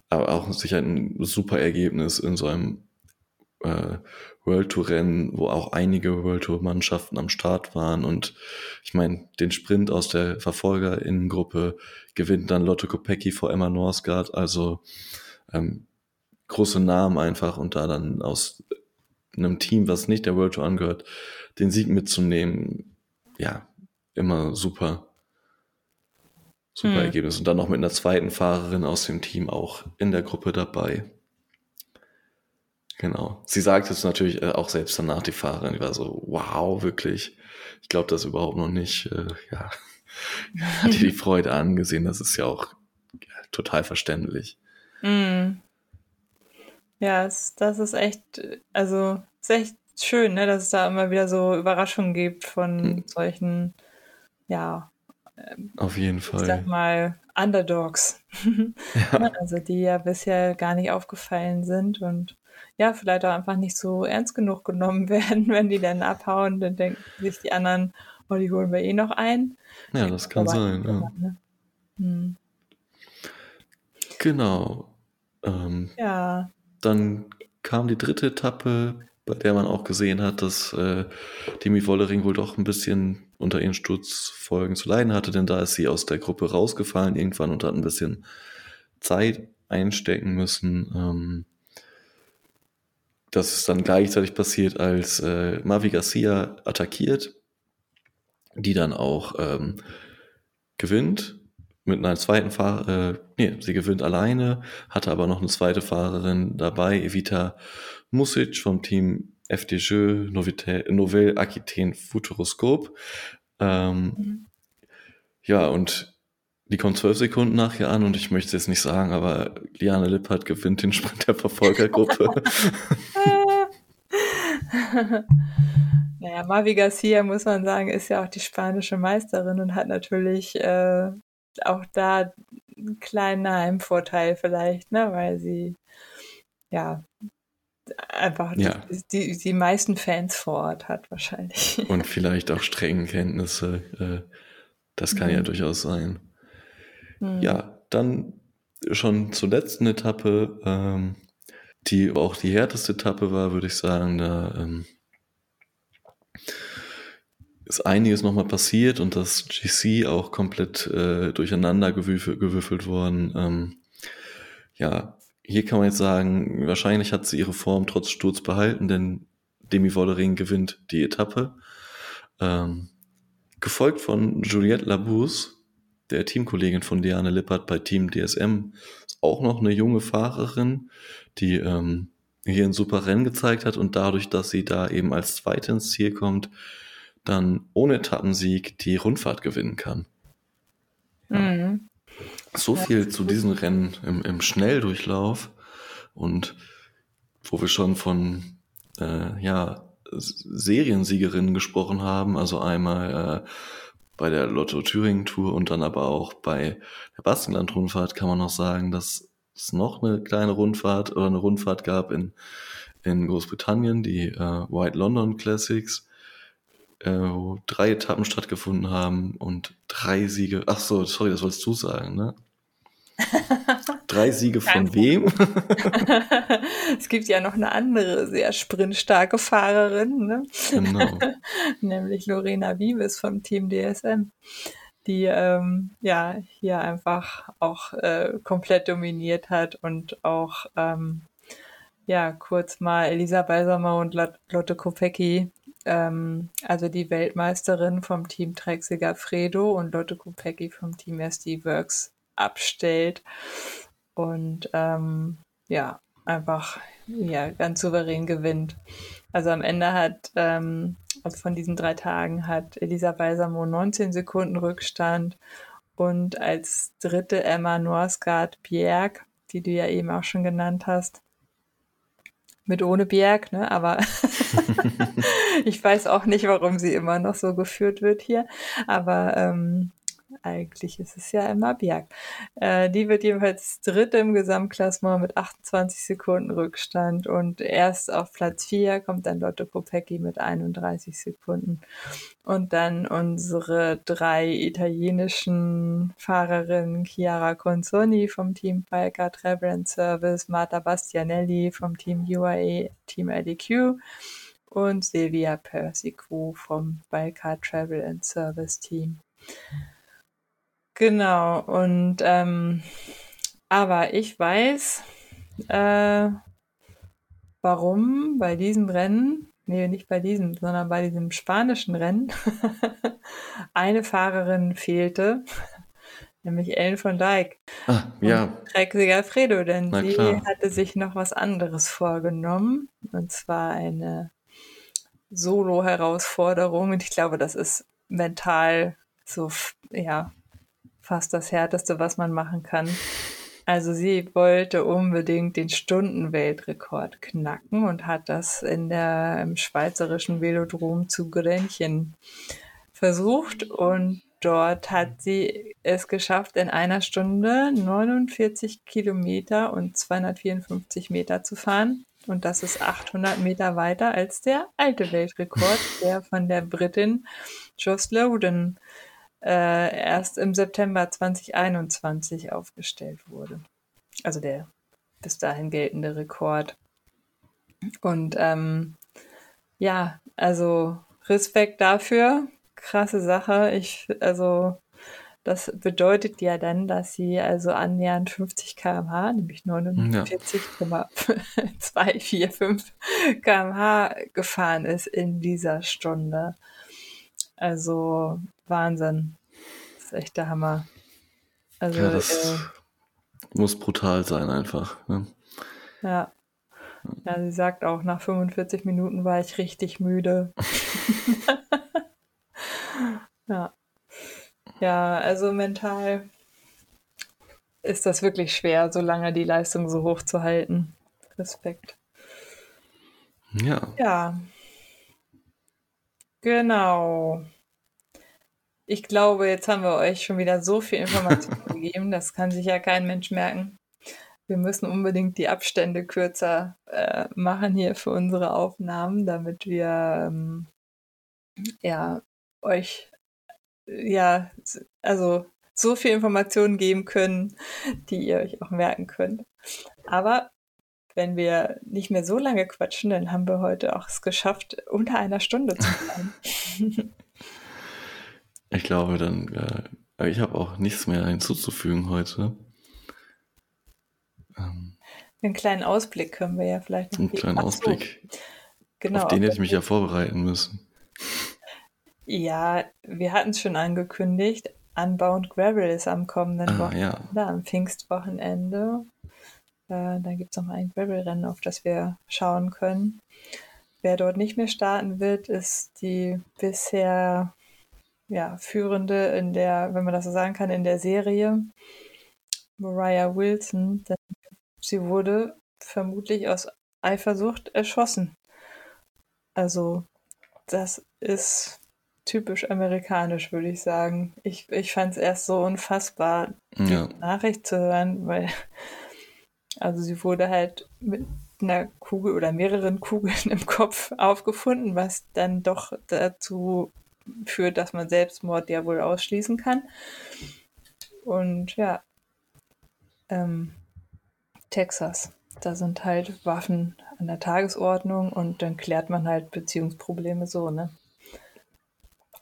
aber auch sicher ein super Ergebnis in so einem äh, World Tour Rennen, wo auch einige World Tour Mannschaften am Start waren und ich meine, den Sprint aus der Verfolgerinnengruppe gewinnt dann Lotto Kopecki vor Emma Norsgaard, also ähm, große Namen einfach und da dann aus einem Team, was nicht der World Tour angehört, den Sieg mitzunehmen, ja, immer super. Super hm. Ergebnis. Und dann noch mit einer zweiten Fahrerin aus dem Team auch in der Gruppe dabei. Genau. Sie sagt es natürlich äh, auch selbst danach, die Fahrerin, die war so, wow, wirklich. Ich glaube das überhaupt noch nicht. Äh, ja, hat die Freude angesehen. Das ist ja auch ja, total verständlich. Mm. Ja, es, das ist echt, also, ist echt schön, ne, dass es da immer wieder so Überraschungen gibt von hm. solchen, ja, auf jeden Fall. Ich sag mal, Underdogs. Ja. Ne, also die ja bisher gar nicht aufgefallen sind und ja, vielleicht auch einfach nicht so ernst genug genommen werden, wenn die dann abhauen, dann denken sich die anderen, oh, die holen wir eh noch ein. Ja, das kann sein. Ja. Ne? Hm. Genau. Ähm, ja. Dann kam die dritte Etappe, bei der man auch gesehen hat, dass äh, Demi Wollering wohl doch ein bisschen unter ihren Sturzfolgen zu leiden hatte, denn da ist sie aus der Gruppe rausgefallen irgendwann und hat ein bisschen Zeit einstecken müssen. Ähm, das ist dann gleichzeitig passiert, als äh, Mavi Garcia attackiert, die dann auch ähm, gewinnt mit einer zweiten Fahrer, äh, nee, sie gewinnt alleine, hatte aber noch eine zweite Fahrerin dabei, Evita Music vom Team FDJ Nouvelle Aquitaine Futuroscope. Ähm, mhm. Ja, und die kommt zwölf Sekunden nachher an und ich möchte es jetzt nicht sagen, aber Liane Lippert gewinnt den Sprint der Verfolgergruppe. naja, Mavi Garcia, muss man sagen, ist ja auch die spanische Meisterin und hat natürlich äh, auch da einen kleinen Heimvorteil vielleicht, ne, weil sie ja einfach ja. Die, die, die meisten Fans vor Ort hat wahrscheinlich. Und vielleicht auch strengen Kenntnisse. Äh, das kann mhm. ja durchaus sein. Mhm. Ja, dann schon zur letzten Etappe, ähm, die auch die härteste Etappe war, würde ich sagen. Da ähm, ist einiges nochmal passiert und das GC auch komplett äh, durcheinander gewürfelt, gewürfelt worden. Ähm, ja, hier kann man jetzt sagen, wahrscheinlich hat sie ihre Form trotz Sturz behalten, denn Demi Vollering gewinnt die Etappe. Ähm, gefolgt von Juliette Labousse, der Teamkollegin von Diane Lippert bei Team DSM. Ist auch noch eine junge Fahrerin, die ähm, hier ein super Rennen gezeigt hat und dadurch, dass sie da eben als Zweite ins Ziel kommt, dann ohne Etappensieg die Rundfahrt gewinnen kann. Ja. Mhm. So viel zu diesen Rennen im, im Schnelldurchlauf und wo wir schon von äh, ja, Seriensiegerinnen gesprochen haben, also einmal äh, bei der Lotto Thüringen Tour und dann aber auch bei der Baskenland Rundfahrt kann man noch sagen, dass es noch eine kleine Rundfahrt oder eine Rundfahrt gab in, in Großbritannien, die äh, White London Classics, äh, wo drei Etappen stattgefunden haben und drei Siege. Ach so, sorry, das wolltest du sagen, ne? Drei Siege von wem? es gibt ja noch eine andere sehr sprintstarke Fahrerin, ne? genau. nämlich Lorena Vives vom Team DSM, die ähm, ja hier einfach auch äh, komplett dominiert hat und auch ähm, ja kurz mal Elisa Balsamer und Lotte Kopecki ähm, also die Weltmeisterin vom Team Trek Segafredo und Lotte Kopecki vom Team SD Works abstellt. Und ähm, ja, einfach ja, ganz souverän gewinnt. Also am Ende hat, ähm, also von diesen drei Tagen hat Elisa Balsamo 19 Sekunden Rückstand und als dritte Emma Norsgaard Bjerg, die du ja eben auch schon genannt hast, mit ohne Bjerg, ne? Aber ich weiß auch nicht, warum sie immer noch so geführt wird hier. Aber ähm, eigentlich ist es ja Emma Bjerg. Äh, die wird jedenfalls dritte im Gesamtklassement mit 28 Sekunden Rückstand und erst auf Platz 4 kommt dann Lotte Kopecki mit 31 Sekunden. Und dann unsere drei italienischen Fahrerinnen Chiara Consoni vom Team Biker Travel Service, Marta Bastianelli vom Team UAE Team LDQ und Silvia Persico vom Biker Travel and Service Team. Genau, und ähm, aber ich weiß, äh, warum bei diesem Rennen, nee, nicht bei diesem, sondern bei diesem spanischen Rennen, eine Fahrerin fehlte, nämlich Ellen von Dijk. Ah, ja. Trek Alfredo, denn Na, sie klar. hatte sich noch was anderes vorgenommen, und zwar eine Solo-Herausforderung. Und ich glaube, das ist mental so, ja, fast das Härteste, was man machen kann. Also sie wollte unbedingt den Stundenweltrekord knacken und hat das in der im schweizerischen Velodrom zu Grenchen versucht und dort hat sie es geschafft, in einer Stunde 49 Kilometer und 254 Meter zu fahren. Und das ist 800 Meter weiter als der alte Weltrekord, der von der Britin Joss Loden äh, erst im September 2021 aufgestellt wurde. Also der bis dahin geltende Rekord. Und ähm, ja, also Respekt dafür. Krasse Sache. Ich, also das bedeutet ja dann, dass sie also annähernd 50 km/h, nämlich 49,245 km/h gefahren ist in dieser Stunde. Also Wahnsinn. Das ist echt der Hammer. Also, ja, das äh, muss brutal sein einfach. Ne? Ja. Ja, sie sagt auch, nach 45 Minuten war ich richtig müde. ja. Ja, also mental ist das wirklich schwer, so lange die Leistung so hoch zu halten. Respekt. Ja. Ja. Genau. Ich glaube, jetzt haben wir euch schon wieder so viel Information gegeben, das kann sich ja kein Mensch merken. Wir müssen unbedingt die Abstände kürzer äh, machen hier für unsere Aufnahmen, damit wir ähm, ja euch ja also so viel Informationen geben können, die ihr euch auch merken könnt. Aber wenn wir nicht mehr so lange quatschen, dann haben wir heute auch es geschafft, unter einer Stunde zu bleiben. ich glaube, dann, äh, ich habe auch nichts mehr hinzuzufügen heute. Ähm, Einen kleinen Ausblick können wir ja vielleicht noch Einen kleinen Ach Ausblick. So. Genau, auf den hätte ich mich ja vorbereiten müssen. Ja, wir hatten es schon angekündigt. Unbound Gravel ist am kommenden ah, Wochenende, ja. am Pfingstwochenende. Äh, da gibt es noch ein Gravel-Rennen, auf das wir schauen können. Wer dort nicht mehr starten wird, ist die bisher ja, führende in der, wenn man das so sagen kann, in der Serie, Mariah Wilson. Sie wurde vermutlich aus Eifersucht erschossen. Also, das ist typisch amerikanisch, würde ich sagen. Ich, ich fand es erst so unfassbar, ja. die Nachricht zu hören, weil also sie wurde halt mit einer Kugel oder mehreren Kugeln im Kopf aufgefunden, was dann doch dazu führt, dass man Selbstmord ja wohl ausschließen kann. Und ja, ähm, Texas, da sind halt Waffen an der Tagesordnung und dann klärt man halt Beziehungsprobleme so, ne?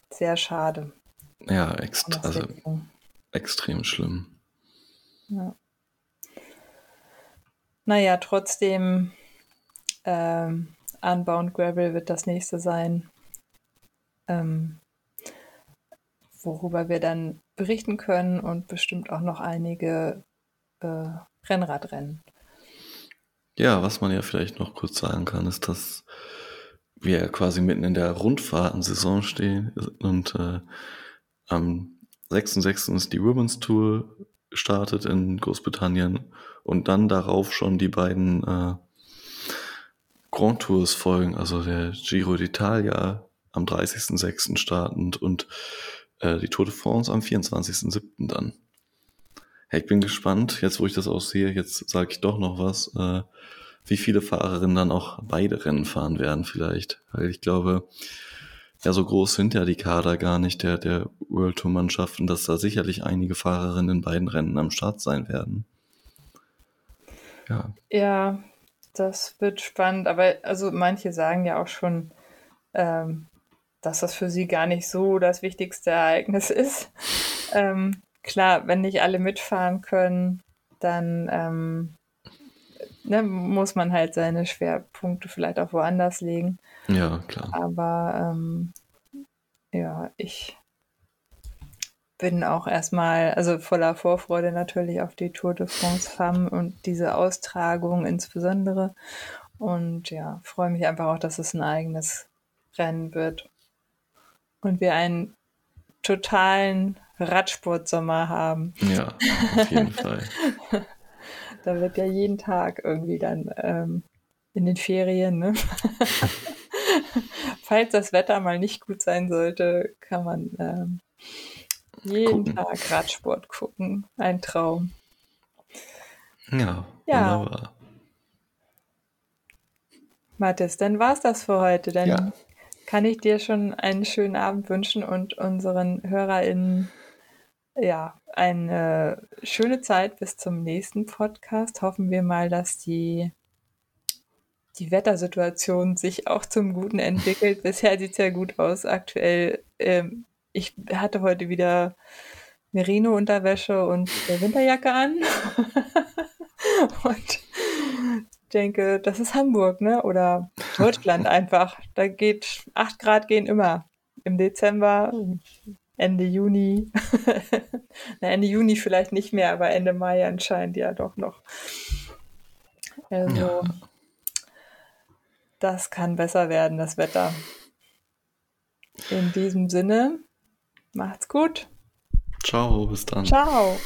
Sehr schade. Ja, ext also extrem schlimm. Ja. Naja, trotzdem, ähm, Unbound Gravel wird das nächste sein, ähm, worüber wir dann berichten können und bestimmt auch noch einige äh, Rennradrennen. Ja, was man ja vielleicht noch kurz sagen kann, ist, dass wir quasi mitten in der Rundfahrtensaison stehen und äh, am 6.6. ist die Women's Tour gestartet in Großbritannien und dann darauf schon die beiden äh, Grand Tours folgen, also der Giro d'Italia am 30.06. startend und äh, die Tour de France am 24.07. dann. Ja, ich bin gespannt, jetzt wo ich das auch sehe, jetzt sage ich doch noch was, äh, wie viele Fahrerinnen dann auch beide Rennen fahren werden vielleicht. Weil ich glaube, ja, so groß sind ja die Kader gar nicht der, der World Tour Mannschaften, dass da sicherlich einige Fahrerinnen in beiden Rennen am Start sein werden. Ja. Ja, das wird spannend, aber also manche sagen ja auch schon, ähm, dass das für sie gar nicht so das wichtigste Ereignis ist. Ähm, klar, wenn nicht alle mitfahren können, dann ähm, ne, muss man halt seine Schwerpunkte vielleicht auch woanders legen. Ja, klar. Aber ähm, ja, ich bin auch erstmal, also voller Vorfreude natürlich auf die Tour de France Femme und diese Austragung insbesondere. Und ja, freue mich einfach auch, dass es ein eigenes Rennen wird. Und wir einen totalen Radsportsommer haben. Ja, auf jeden Fall. Da wird ja jeden Tag irgendwie dann ähm, in den Ferien, ne? Falls das Wetter mal nicht gut sein sollte, kann man ähm, jeden gucken. Tag Radsport gucken. Ein Traum. Ja, ja. wunderbar. Mathis, dann war es das für heute. Dann ja. kann ich dir schon einen schönen Abend wünschen und unseren HörerInnen ja, eine schöne Zeit bis zum nächsten Podcast. Hoffen wir mal, dass die, die Wettersituation sich auch zum Guten entwickelt. Bisher sieht es ja gut aus. Aktuell, ähm, ich hatte heute wieder Merino-Unterwäsche und eine Winterjacke an. und denke, das ist Hamburg, ne? Oder Deutschland einfach. Da geht 8 Grad gehen immer. Im Dezember Ende Juni. Na, Ende Juni vielleicht nicht mehr, aber Ende Mai anscheinend ja doch noch. Also, ja. das kann besser werden, das Wetter. In diesem Sinne, macht's gut. Ciao, bis dann. Ciao.